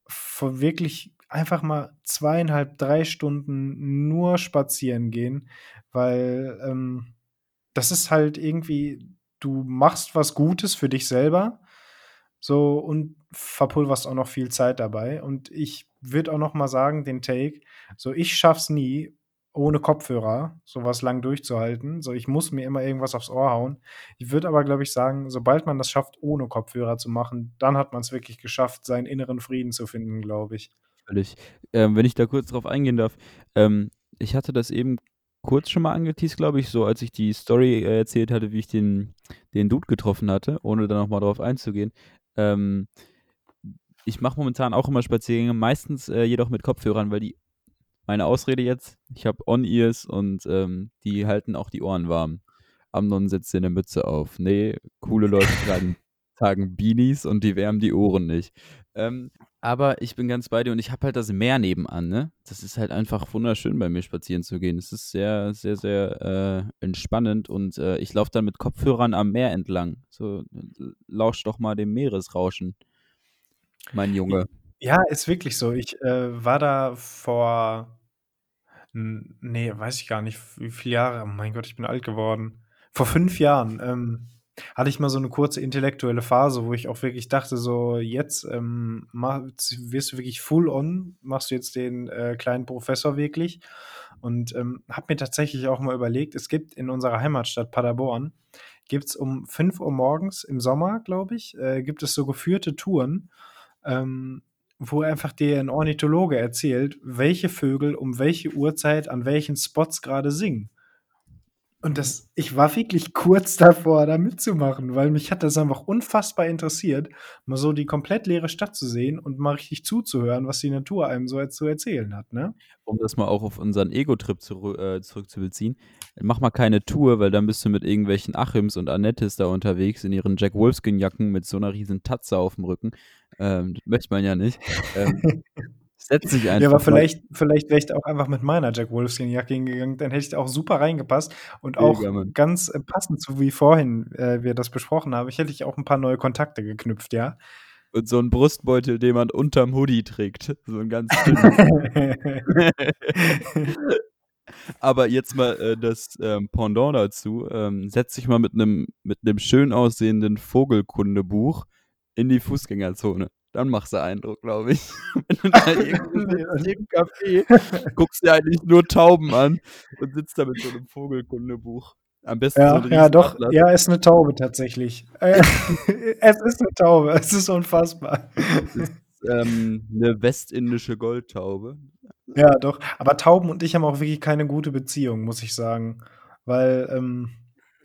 von wirklich einfach mal zweieinhalb, drei Stunden nur spazieren gehen, weil ähm, das ist halt irgendwie, du machst was Gutes für dich selber, so und verpulverst auch noch viel Zeit dabei. Und ich würde auch noch mal sagen, den Take, so ich schaff's nie, ohne Kopfhörer sowas lang durchzuhalten. So, ich muss mir immer irgendwas aufs Ohr hauen. Ich würde aber, glaube ich, sagen, sobald man das schafft, ohne Kopfhörer zu machen, dann hat man es wirklich geschafft, seinen inneren Frieden zu finden, glaube ich. Völlig. Ähm, wenn ich da kurz drauf eingehen darf, ähm, ich hatte das eben kurz schon mal angeteased, glaube ich, so als ich die Story äh, erzählt hatte, wie ich den, den Dude getroffen hatte, ohne da nochmal drauf einzugehen. Ähm, ich mache momentan auch immer Spaziergänge, meistens äh, jedoch mit Kopfhörern, weil die, meine Ausrede jetzt, ich habe On-Ears und ähm, die halten auch die Ohren warm. Amnon setzt dir eine Mütze auf. Nee, coole Leute tragen, tragen Beanies und die wärmen die Ohren nicht. Ähm, aber ich bin ganz bei dir und ich habe halt das Meer nebenan, ne? Das ist halt einfach wunderschön bei mir spazieren zu gehen. Es ist sehr, sehr, sehr äh, entspannend und äh, ich laufe dann mit Kopfhörern am Meer entlang. So, lausch doch mal dem Meeresrauschen, mein Junge. Ja, ist wirklich so. Ich äh, war da vor, nee, weiß ich gar nicht, wie viele Jahre. Oh mein Gott, ich bin alt geworden. Vor fünf Jahren ähm, hatte ich mal so eine kurze intellektuelle Phase, wo ich auch wirklich dachte, so jetzt ähm, mach, wirst du wirklich full on, machst du jetzt den äh, kleinen Professor wirklich. Und ähm, habe mir tatsächlich auch mal überlegt, es gibt in unserer Heimatstadt Paderborn, gibt es um 5 Uhr morgens im Sommer, glaube ich, äh, gibt es so geführte Touren. Ähm, wo einfach dir ein Ornithologe erzählt, welche Vögel um welche Uhrzeit an welchen Spots gerade singen. Und das, ich war wirklich kurz davor, da mitzumachen, weil mich hat das einfach unfassbar interessiert, mal so die komplett leere Stadt zu sehen und mal richtig zuzuhören, was die Natur einem so zu erzählen hat, ne? Um das mal auch auf unseren Ego-Trip zurück, äh, zurückzubeziehen. Mach mal keine Tour, weil dann bist du mit irgendwelchen Achims und Annettes da unterwegs in ihren Jack Wolfskin-Jacken mit so einer riesen Tatze auf dem Rücken. Ähm, das möchte man ja nicht. Ähm, setz dich einfach. Ja, aber vielleicht, vielleicht wäre ich auch einfach mit meiner Jack Wolfskin-Jacke hingegangen, dann hätte ich da auch super reingepasst und auch Mann. ganz äh, passend zu wie vorhin äh, wir das besprochen haben. Ich hätte ich auch ein paar neue Kontakte geknüpft, ja. Und so ein Brustbeutel, den man unterm Hoodie trägt. So ein ganz. Aber jetzt mal äh, das ähm, Pendant dazu. Ähm, setz dich mal mit einem mit einem schön aussehenden Vogelkundebuch in die Fußgängerzone. Dann machst du Eindruck, glaube ich. Wenn du da irgendwo sitzt im Café, guckst dir eigentlich nur Tauben an und sitzt da mit so einem Vogelkundebuch. Am besten so ja, ein ja, doch, Riesenatlas. ja, ist eine Taube tatsächlich. Äh, es ist eine Taube, es ist unfassbar. Ähm, eine westindische Goldtaube. Ja, doch. Aber Tauben und ich haben auch wirklich keine gute Beziehung, muss ich sagen. Weil ähm,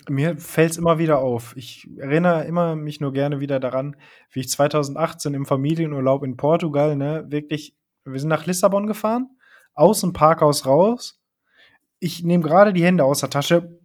mir fällt es immer wieder auf. Ich erinnere immer mich nur gerne wieder daran, wie ich 2018 im Familienurlaub in Portugal, ne, wirklich, wir sind nach Lissabon gefahren, aus dem Parkhaus raus. Ich nehme gerade die Hände aus der Tasche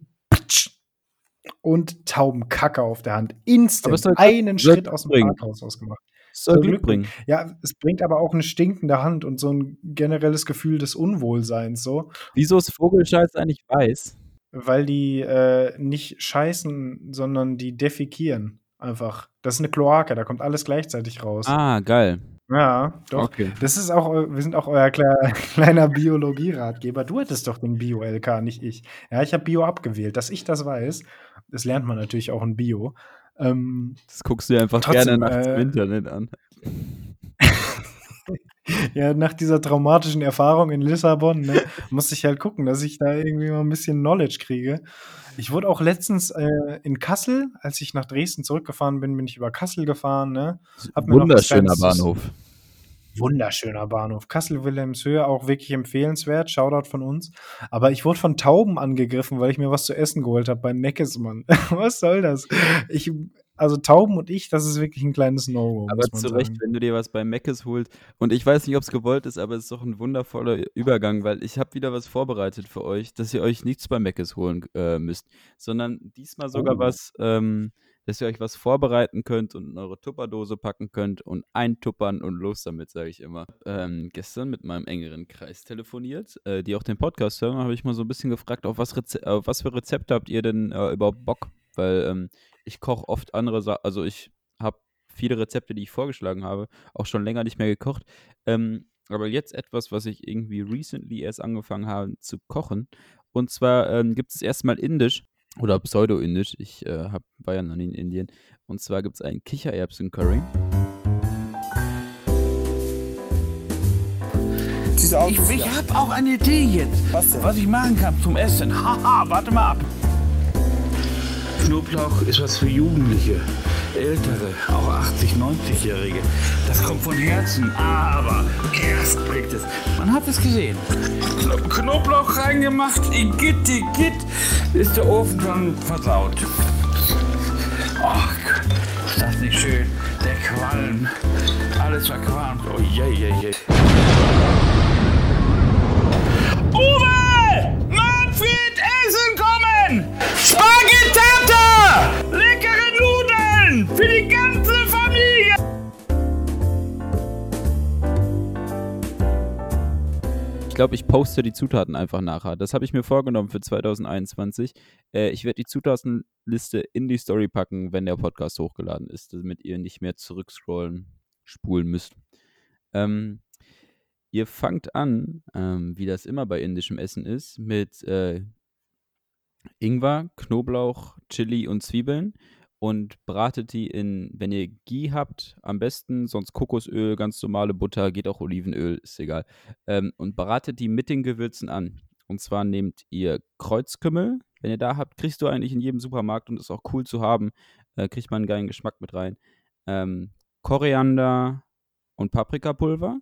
und Taubenkacke auf der Hand. Instant. es einen soll Schritt aus dem bringen. Parkhaus ausgemacht. Soll Soll Glück Glück bringen. Ja, es bringt aber auch eine stinkende Hand und so ein generelles Gefühl des Unwohlseins so, Wieso ist Vogelscheiß eigentlich weiß? Weil die äh, nicht scheißen, sondern die defekieren einfach. Das ist eine Kloake, da kommt alles gleichzeitig raus. Ah, geil. Ja, doch. Okay. Das ist auch, eu- wir sind auch euer kle- kleiner Biologie-Ratgeber. Du hattest doch den Bio-LK, nicht ich. Ja, ich habe Bio abgewählt. Dass ich das weiß, das lernt man natürlich auch in Bio. Ähm, Das guckst du dir einfach Trotzdem, gerne nachts äh, im Internet an. Ja, nach dieser traumatischen Erfahrung in Lissabon, ne, musste ich halt gucken, dass ich da irgendwie mal ein bisschen Knowledge kriege. Ich wurde auch letztens äh, in Kassel, als ich nach Dresden zurückgefahren bin, bin ich über Kassel gefahren, ne? Wunderschöner Bahnhof. Wunderschöner Bahnhof. Kassel-Wilhelmshöhe, auch wirklich empfehlenswert. Shoutout von uns. Aber ich wurde von Tauben angegriffen, weil ich mir was zu essen geholt habe bei Meckes, Mann. was soll das? Ich, also Tauben und ich, das ist wirklich ein kleines No-Go. Aber zu Recht, sagen. wenn du dir was bei Meckes holst. Und ich weiß nicht, ob es gewollt ist, aber es ist doch ein wundervoller Übergang, weil ich habe wieder was vorbereitet für euch, dass ihr euch nichts bei Meckes holen äh, müsst, sondern diesmal sogar Oh. was, ähm, dass ihr euch was vorbereiten könnt und in eure Tupperdose packen könnt und eintuppern und los damit, sage ich immer. Ähm, gestern mit meinem engeren Kreis telefoniert, äh, die auch den Podcast hören, habe ich mal so ein bisschen gefragt, auf was, Reze auf was für Rezepte habt ihr denn äh, überhaupt Bock? Weil ähm, ich koche oft andere Sachen, also ich habe viele Rezepte, die ich vorgeschlagen habe, auch schon länger nicht mehr gekocht. Ähm, aber jetzt etwas, was ich irgendwie recently erst angefangen habe zu kochen. Und zwar ähm, gibt es erstmal Indisch oder Pseudo-Indisch. Ich äh, hab, war ja noch nie in Indien. Und zwar gibt es einen Kichererbsen-Curry. Ich, ich habe auch eine Idee jetzt, was, ich machen kann zum Essen. Haha, warte mal ab. Knoblauch ist was für Jugendliche, Ältere, auch 80, 90-Jährige. Das kommt von Herzen, aber erst bringt es. Man hat es gesehen. Kno- Knoblauch reingemacht, igitt, igitt, ist der Ofen schon versaut. Ach, ist das nicht schön? Der Qualm, alles verqualmt. Oh je, je, je. Uwe! Manfred, Essen kommen! Spaghettata! Leckere für die ganze Familie. Ich glaube, ich poste die Zutaten einfach nachher. Das habe ich mir vorgenommen für 2021. Äh, ich werde die Zutatenliste in die Story packen, wenn der Podcast hochgeladen ist, damit ihr nicht mehr zurückscrollen, spulen müsst. Ähm, ihr fangt an, ähm, wie das immer bei indischem Essen ist, mit äh, Ingwer, Knoblauch, Chili und Zwiebeln und bratet die in, wenn ihr Ghee habt, am besten, sonst Kokosöl, ganz normale Butter, geht auch Olivenöl, ist egal. Ähm, und bratet die mit den Gewürzen an. Und zwar nehmt ihr Kreuzkümmel, wenn ihr da habt, kriegst du eigentlich in jedem Supermarkt und ist auch cool zu haben, äh, kriegt man einen geilen Geschmack mit rein. Ähm, Koriander und Paprikapulver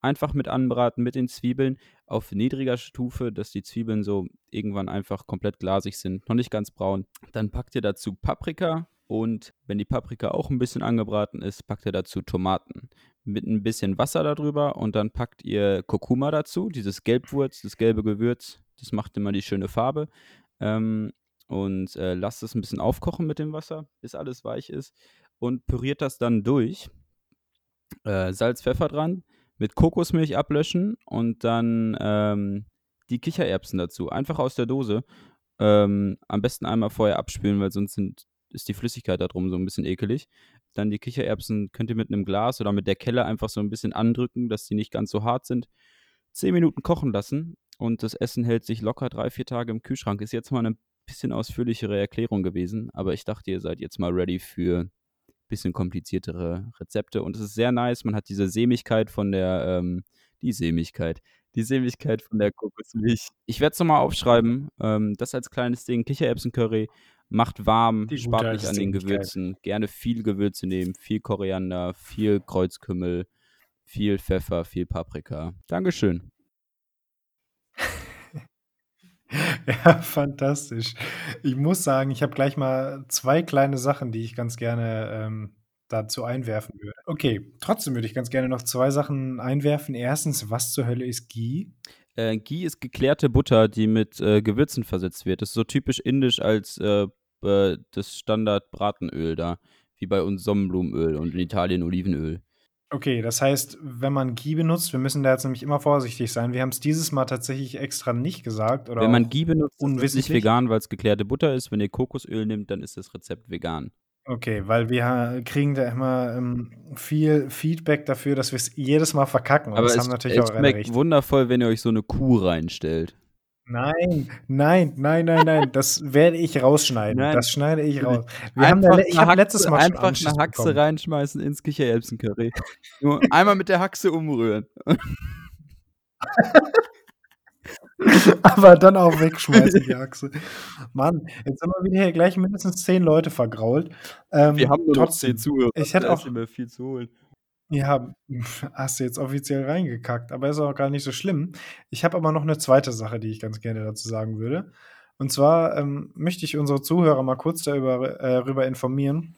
einfach mit anbraten, mit den Zwiebeln auf niedriger Stufe, dass die Zwiebeln so irgendwann einfach komplett glasig sind, noch nicht ganz braun. Dann packt ihr dazu Paprika und wenn die Paprika auch ein bisschen angebraten ist, packt ihr dazu Tomaten mit ein bisschen Wasser darüber und dann packt ihr Kurkuma dazu, dieses Gelbwurz, das gelbe Gewürz, das macht immer die schöne Farbe. Ähm, und äh, lasst es ein bisschen aufkochen mit dem Wasser, bis alles weich ist und püriert das dann durch. Äh, Salz, Pfeffer dran, mit Kokosmilch ablöschen und dann ähm, die Kichererbsen dazu. Einfach aus der Dose. Ähm, am besten einmal vorher abspülen, weil sonst sind, ist die Flüssigkeit da drum so ein bisschen ekelig. Dann die Kichererbsen könnt ihr mit einem Glas oder mit der Kelle einfach so ein bisschen andrücken, dass sie nicht ganz so hart sind. Zehn Minuten kochen lassen und das Essen hält sich locker drei, vier Tage im Kühlschrank. Ist jetzt mal eine bisschen ausführlichere Erklärung gewesen, aber ich dachte, ihr seid jetzt mal ready für bisschen kompliziertere Rezepte. Und es ist sehr nice. Man hat diese Sämigkeit von der, ähm, die Sämigkeit, die Sämigkeit von der Kokosmilch. Ich werde es nochmal aufschreiben. Ähm, das als kleines Ding. Kichererbsen-Curry macht warm, Die spart nicht an den. Gewürzen. Gerne viel Gewürze nehmen, viel Koriander, viel Kreuzkümmel, viel Pfeffer, viel Paprika. Dankeschön. Ja, fantastisch. Ich muss sagen, ich habe gleich mal zwei kleine Sachen, die ich ganz gerne ähm, dazu einwerfen würde. Okay, trotzdem würde ich ganz gerne noch zwei Sachen einwerfen. Erstens, was zur Hölle ist Ghee? Äh, Ghee ist geklärte Butter, die mit äh, Gewürzen versetzt wird. Das ist so typisch indisch als äh, äh, das Standard-Bratenöl da, wie bei uns Sonnenblumenöl und in Italien Olivenöl. Okay, das heißt, wenn man Ghee benutzt, wir müssen da jetzt nämlich immer vorsichtig sein. Wir haben es dieses Mal tatsächlich extra nicht gesagt. Oder Wenn man Ghee benutzt, ist es nicht vegan, weil es geklärte Butter ist. Wenn ihr Kokosöl nehmt, dann ist das Rezept vegan. Okay, weil wir kriegen da immer ähm, viel Feedback dafür, dass wir es jedes Mal verkacken. Und Aber das es, haben natürlich es auch schmeckt wundervoll, wenn ihr euch so eine Kuh reinstellt. Nein, nein, nein, nein, nein. Das werde ich rausschneiden. Nein, Das schneide ich raus. Wir haben da, ich habe letztes Haxe- Mal einfach eine Haxe bekommen. reinschmeißen ins Kichererbsen-Curry. Nur einmal mit der Haxe umrühren. Aber dann auch wegschmeißen, die Achse. Mann, jetzt haben wir wieder hier gleich mindestens zehn Leute vergrault. Ähm, Wir haben nur noch trotzdem, zehn Zuhörer. ich hätte auch- viel zu holen. Ja, hast du jetzt offiziell reingekackt, aber ist auch gar nicht so schlimm. Ich habe aber noch eine zweite Sache, die ich ganz gerne dazu sagen würde. Und zwar ähm, möchte ich unsere Zuhörer mal kurz darüber äh, darüber informieren,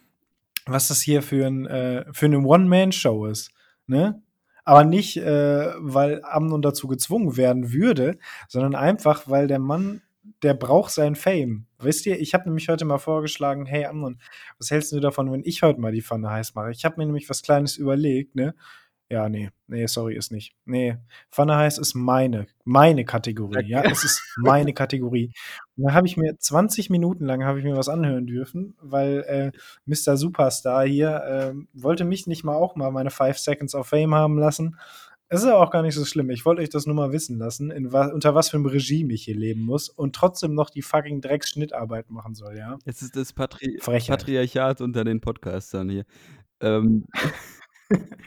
was das hier für, ein, äh, für eine One-Man-Show ist. Ne? Aber nicht, äh, weil Amnon dazu gezwungen werden würde, sondern einfach, weil der Mann, der braucht sein Fame. Wisst ihr, ich habe nämlich heute mal vorgeschlagen, hey Amnon, was hältst du davon, wenn ich heute mal die Pfanne heiß mache? Ich habe mir nämlich was Kleines überlegt, ne? Ja, nee, nee, sorry, ist nicht. Nee, Pfanne heiß ist meine, meine Kategorie, ja, es ist meine Kategorie. Und da habe ich mir 20 Minuten lang habe ich mir was anhören dürfen, weil äh, Mr. Superstar hier äh, wollte mich nicht mal auch mal meine 5 Seconds of Fame haben lassen. Es ist aber auch gar nicht so schlimm. Ich wollte euch das nur mal wissen lassen, wa unter was für einem Regime ich hier leben muss und trotzdem noch die fucking Drecksschnittarbeit machen soll, ja. Es ist das Patri Frechheit. Patriarchat unter den Podcastern hier. Ähm,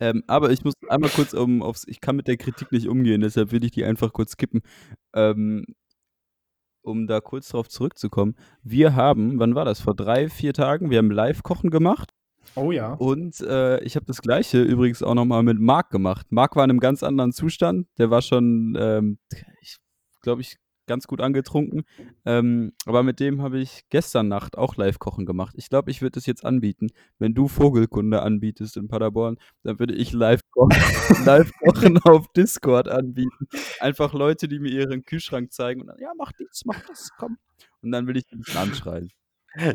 ähm, aber ich muss einmal kurz um aufs. Ich kann mit der Kritik nicht umgehen, deshalb will ich die einfach kurz skippen. Ähm, um da kurz drauf zurückzukommen. Wir haben, wann war das? Vor drei, vier Tagen, wir haben Live-Kochen gemacht. Oh ja. Und äh, ich habe das gleiche übrigens auch nochmal mit Marc gemacht. Marc war in einem ganz anderen Zustand. Der war schon, ähm, ich glaube ich, ganz gut angetrunken. Ähm, aber mit dem habe ich gestern Nacht auch Live-Kochen gemacht. Ich glaube, ich würde das jetzt anbieten. Wenn du Vogelkunde anbietest in Paderborn, dann würde ich Live-Kochen Live -Kochen auf Discord anbieten. Einfach Leute, die mir ihren Kühlschrank zeigen und dann, ja, mach dies, mach das, komm. Und dann will ich die anschreien.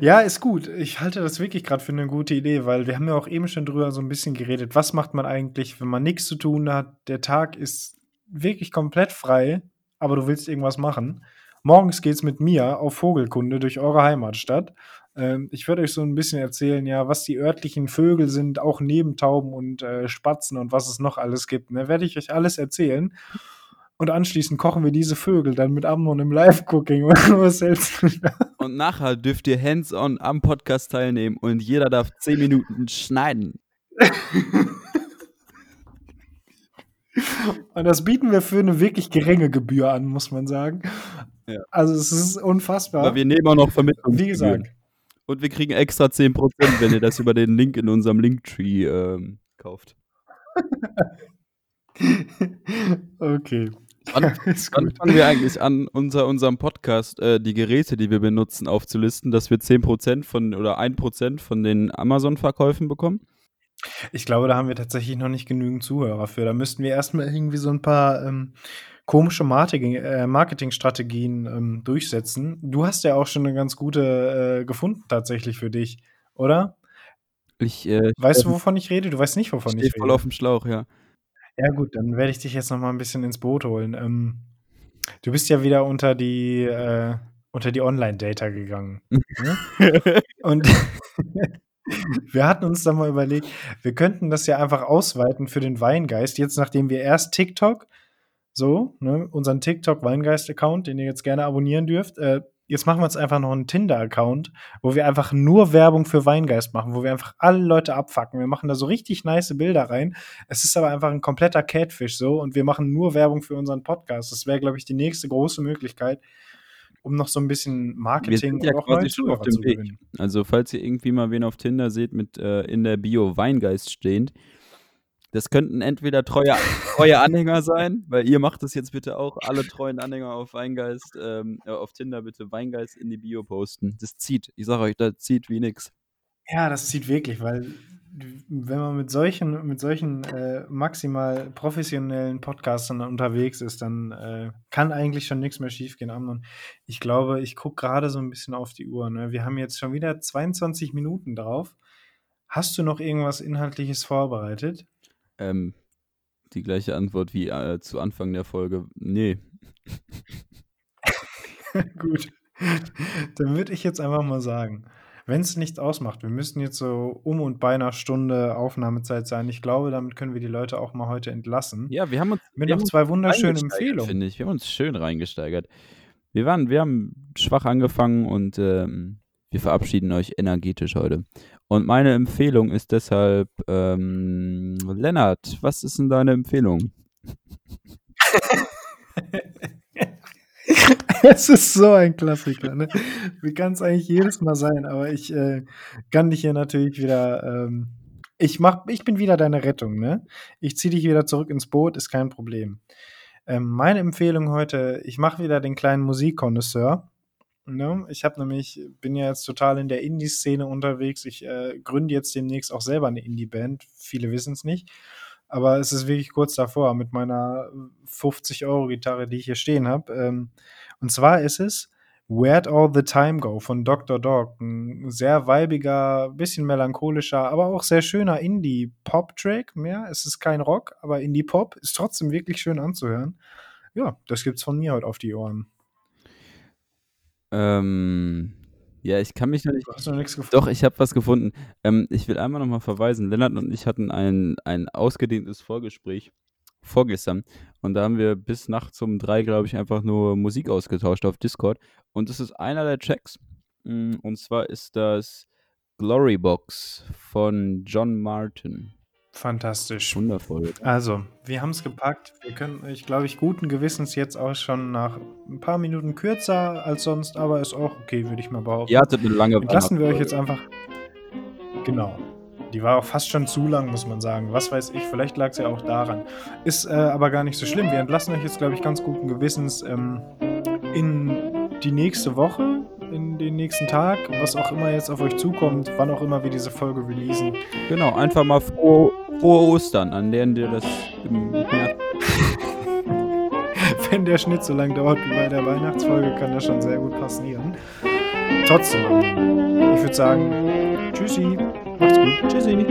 Ja, ist gut. Ich halte das wirklich gerade für eine gute Idee, weil wir haben ja auch eben schon drüber so ein bisschen geredet. Was macht man eigentlich, wenn man nichts zu tun hat? Der Tag ist wirklich komplett frei, aber du willst irgendwas machen. Morgens geht's mit mir auf Vogelkunde durch eure Heimatstadt. Ähm, ich werde euch so ein bisschen erzählen, ja, was die örtlichen Vögel sind, auch neben Tauben und äh, Spatzen und was es noch alles gibt. Ne? Werde ich euch alles erzählen. Und anschließend kochen wir diese Vögel dann mit Amnon im Live-Cooking. was hältst du da? Und nachher dürft ihr hands-on am Podcast teilnehmen und jeder darf 10 Minuten schneiden. Und das bieten wir für eine wirklich geringe Gebühr an, muss man sagen. Ja. Also es ist unfassbar. Aber wir nehmen auch noch Vermittlung. Wie gesagt. Und wir kriegen extra 10%, wenn ihr das über den Link in unserem Linktree ähm, kauft. okay. Wann, wann fangen wir eigentlich an, unter unserem Podcast äh, die Geräte, die wir benutzen, aufzulisten, dass wir 10% von oder 1% von den Amazon-Verkäufen bekommen? Ich glaube, da haben wir tatsächlich noch nicht genügend Zuhörer für. Da müssten wir erstmal irgendwie so ein paar ähm, komische äh, Marketingstrategien ähm, durchsetzen. Du hast ja auch schon eine ganz gute äh, gefunden tatsächlich für dich, oder? Ich äh, Weißt du, wovon ich rede? Du weißt nicht, wovon ich voll rede. auf dem Schlauch, ja. Ja gut, dann werde ich dich jetzt noch mal ein bisschen ins Boot holen. Ähm, du bist ja wieder unter die äh, unter die Online-Data gegangen. ne? Und wir hatten uns dann mal überlegt, wir könnten das ja einfach ausweiten für den Weingeist. Jetzt, nachdem wir erst TikTok, so, ne, unseren TikTok-Weingeist-Account, den ihr jetzt gerne abonnieren dürft, äh, jetzt machen wir uns einfach noch einen Tinder-Account, wo wir einfach nur Werbung für Weingeist machen, wo wir einfach alle Leute abfacken. Wir machen da so richtig nice Bilder rein. Es ist aber einfach ein kompletter Catfish so und wir machen nur Werbung für unseren Podcast. Das wäre, glaube ich, die nächste große Möglichkeit, um noch so ein bisschen Marketing sind ja und auch quasi neue schon auf Zuhörer dem zu Weg. gewinnen. Also, falls ihr irgendwie mal wen auf Tinder seht mit äh, in der Bio Weingeist stehend, das könnten entweder treue, treue Anhänger sein, weil ihr macht das jetzt bitte auch, alle treuen Anhänger auf Weingeist, ähm, äh, auf Tinder bitte Weingeist in die Bio posten. Das zieht, ich sage euch, das zieht wie nix. Ja, das zieht wirklich, weil wenn man mit solchen, mit solchen äh, maximal professionellen Podcastern unterwegs ist, dann äh, kann eigentlich schon nichts mehr schiefgehen. Amnon. Ich glaube, ich gucke gerade so ein bisschen auf die Uhr. Ne? Wir haben jetzt schon wieder 22 Minuten drauf. Hast du noch irgendwas Inhaltliches vorbereitet? Ähm, die gleiche Antwort wie äh, zu Anfang der Folge. Nee. Gut. Dann würde ich jetzt einfach mal sagen, wenn es nicht ausmacht, wir müssen jetzt so um und bei einer Stunde Aufnahmezeit sein. Ich glaube, damit können wir die Leute auch mal heute entlassen. Ja, wir haben uns, Mit wir noch haben zwei wunderschönen Empfehlungen. Finde ich. Wir haben uns schön reingesteigert. Wir waren, wir haben schwach angefangen und ähm, wir verabschieden euch energetisch heute. Und meine Empfehlung ist deshalb, ähm, Lennart, was ist denn deine Empfehlung? Es ist so ein Klassiker, ne? Wie kann es eigentlich jedes Mal sein? Aber ich äh, kann dich hier natürlich wieder. Ähm, ich, mach, ich bin wieder deine Rettung, ne? Ich ziehe dich wieder zurück ins Boot, ist kein Problem. Ähm, meine Empfehlung heute: Ich mache wieder den kleinen Musikkonnoisseur. Ne? Ich habe nämlich, bin ja jetzt total in der Indie-Szene unterwegs. Ich äh, gründe jetzt demnächst auch selber eine Indie-Band. Viele wissen es nicht. Aber es ist wirklich kurz davor mit meiner 50-Euro-Gitarre, die ich hier stehen habe. Ähm, und zwar ist es Where'd All the Time Go von Dr. Dog. Ein sehr weibiger, bisschen melancholischer, aber auch sehr schöner Indie-Pop-Track. Mehr, es ist kein Rock, aber Indie-Pop ist trotzdem wirklich schön anzuhören. Ja, das gibt's von mir heute auf die Ohren. Ähm, ja, ich kann mich noch nicht. Du hast noch nichts gefunden. Doch, ich habe was gefunden. Ähm, ich will einmal nochmal verweisen. Lennart und ich hatten ein, ein ausgedehntes Vorgespräch vorgestern. Und da haben wir bis nachts um drei, glaube ich, einfach nur Musik ausgetauscht auf Discord. Und das ist einer der Tracks. Mm, Und zwar ist das Glory Box von John Martin. Fantastisch. Wundervoll. Also, wir haben es gepackt. Wir können euch, glaube ich, guten Gewissens jetzt auch schon nach ein paar Minuten kürzer als sonst, aber ist auch okay, würde ich mal behaupten. Ihr hattet eine lange Entlassen wir euch jetzt einfach. Genau. Die war auch fast schon zu lang, muss man sagen. Was weiß ich, vielleicht lag es ja auch daran. Ist äh, aber gar nicht so schlimm. Wir entlassen euch jetzt, glaube ich, ganz guten Gewissens ähm, in die nächste Woche, in den nächsten Tag, was auch immer jetzt auf euch zukommt, wann auch immer wir diese Folge releasen. Genau, einfach mal frohe, frohe Ostern, an deren dir das im März Wenn der Schnitt so lang dauert wie bei der Weihnachtsfolge, kann das schon sehr gut passieren. Trotzdem, ich würde sagen, tschüssi, macht's gut. Tschüssi.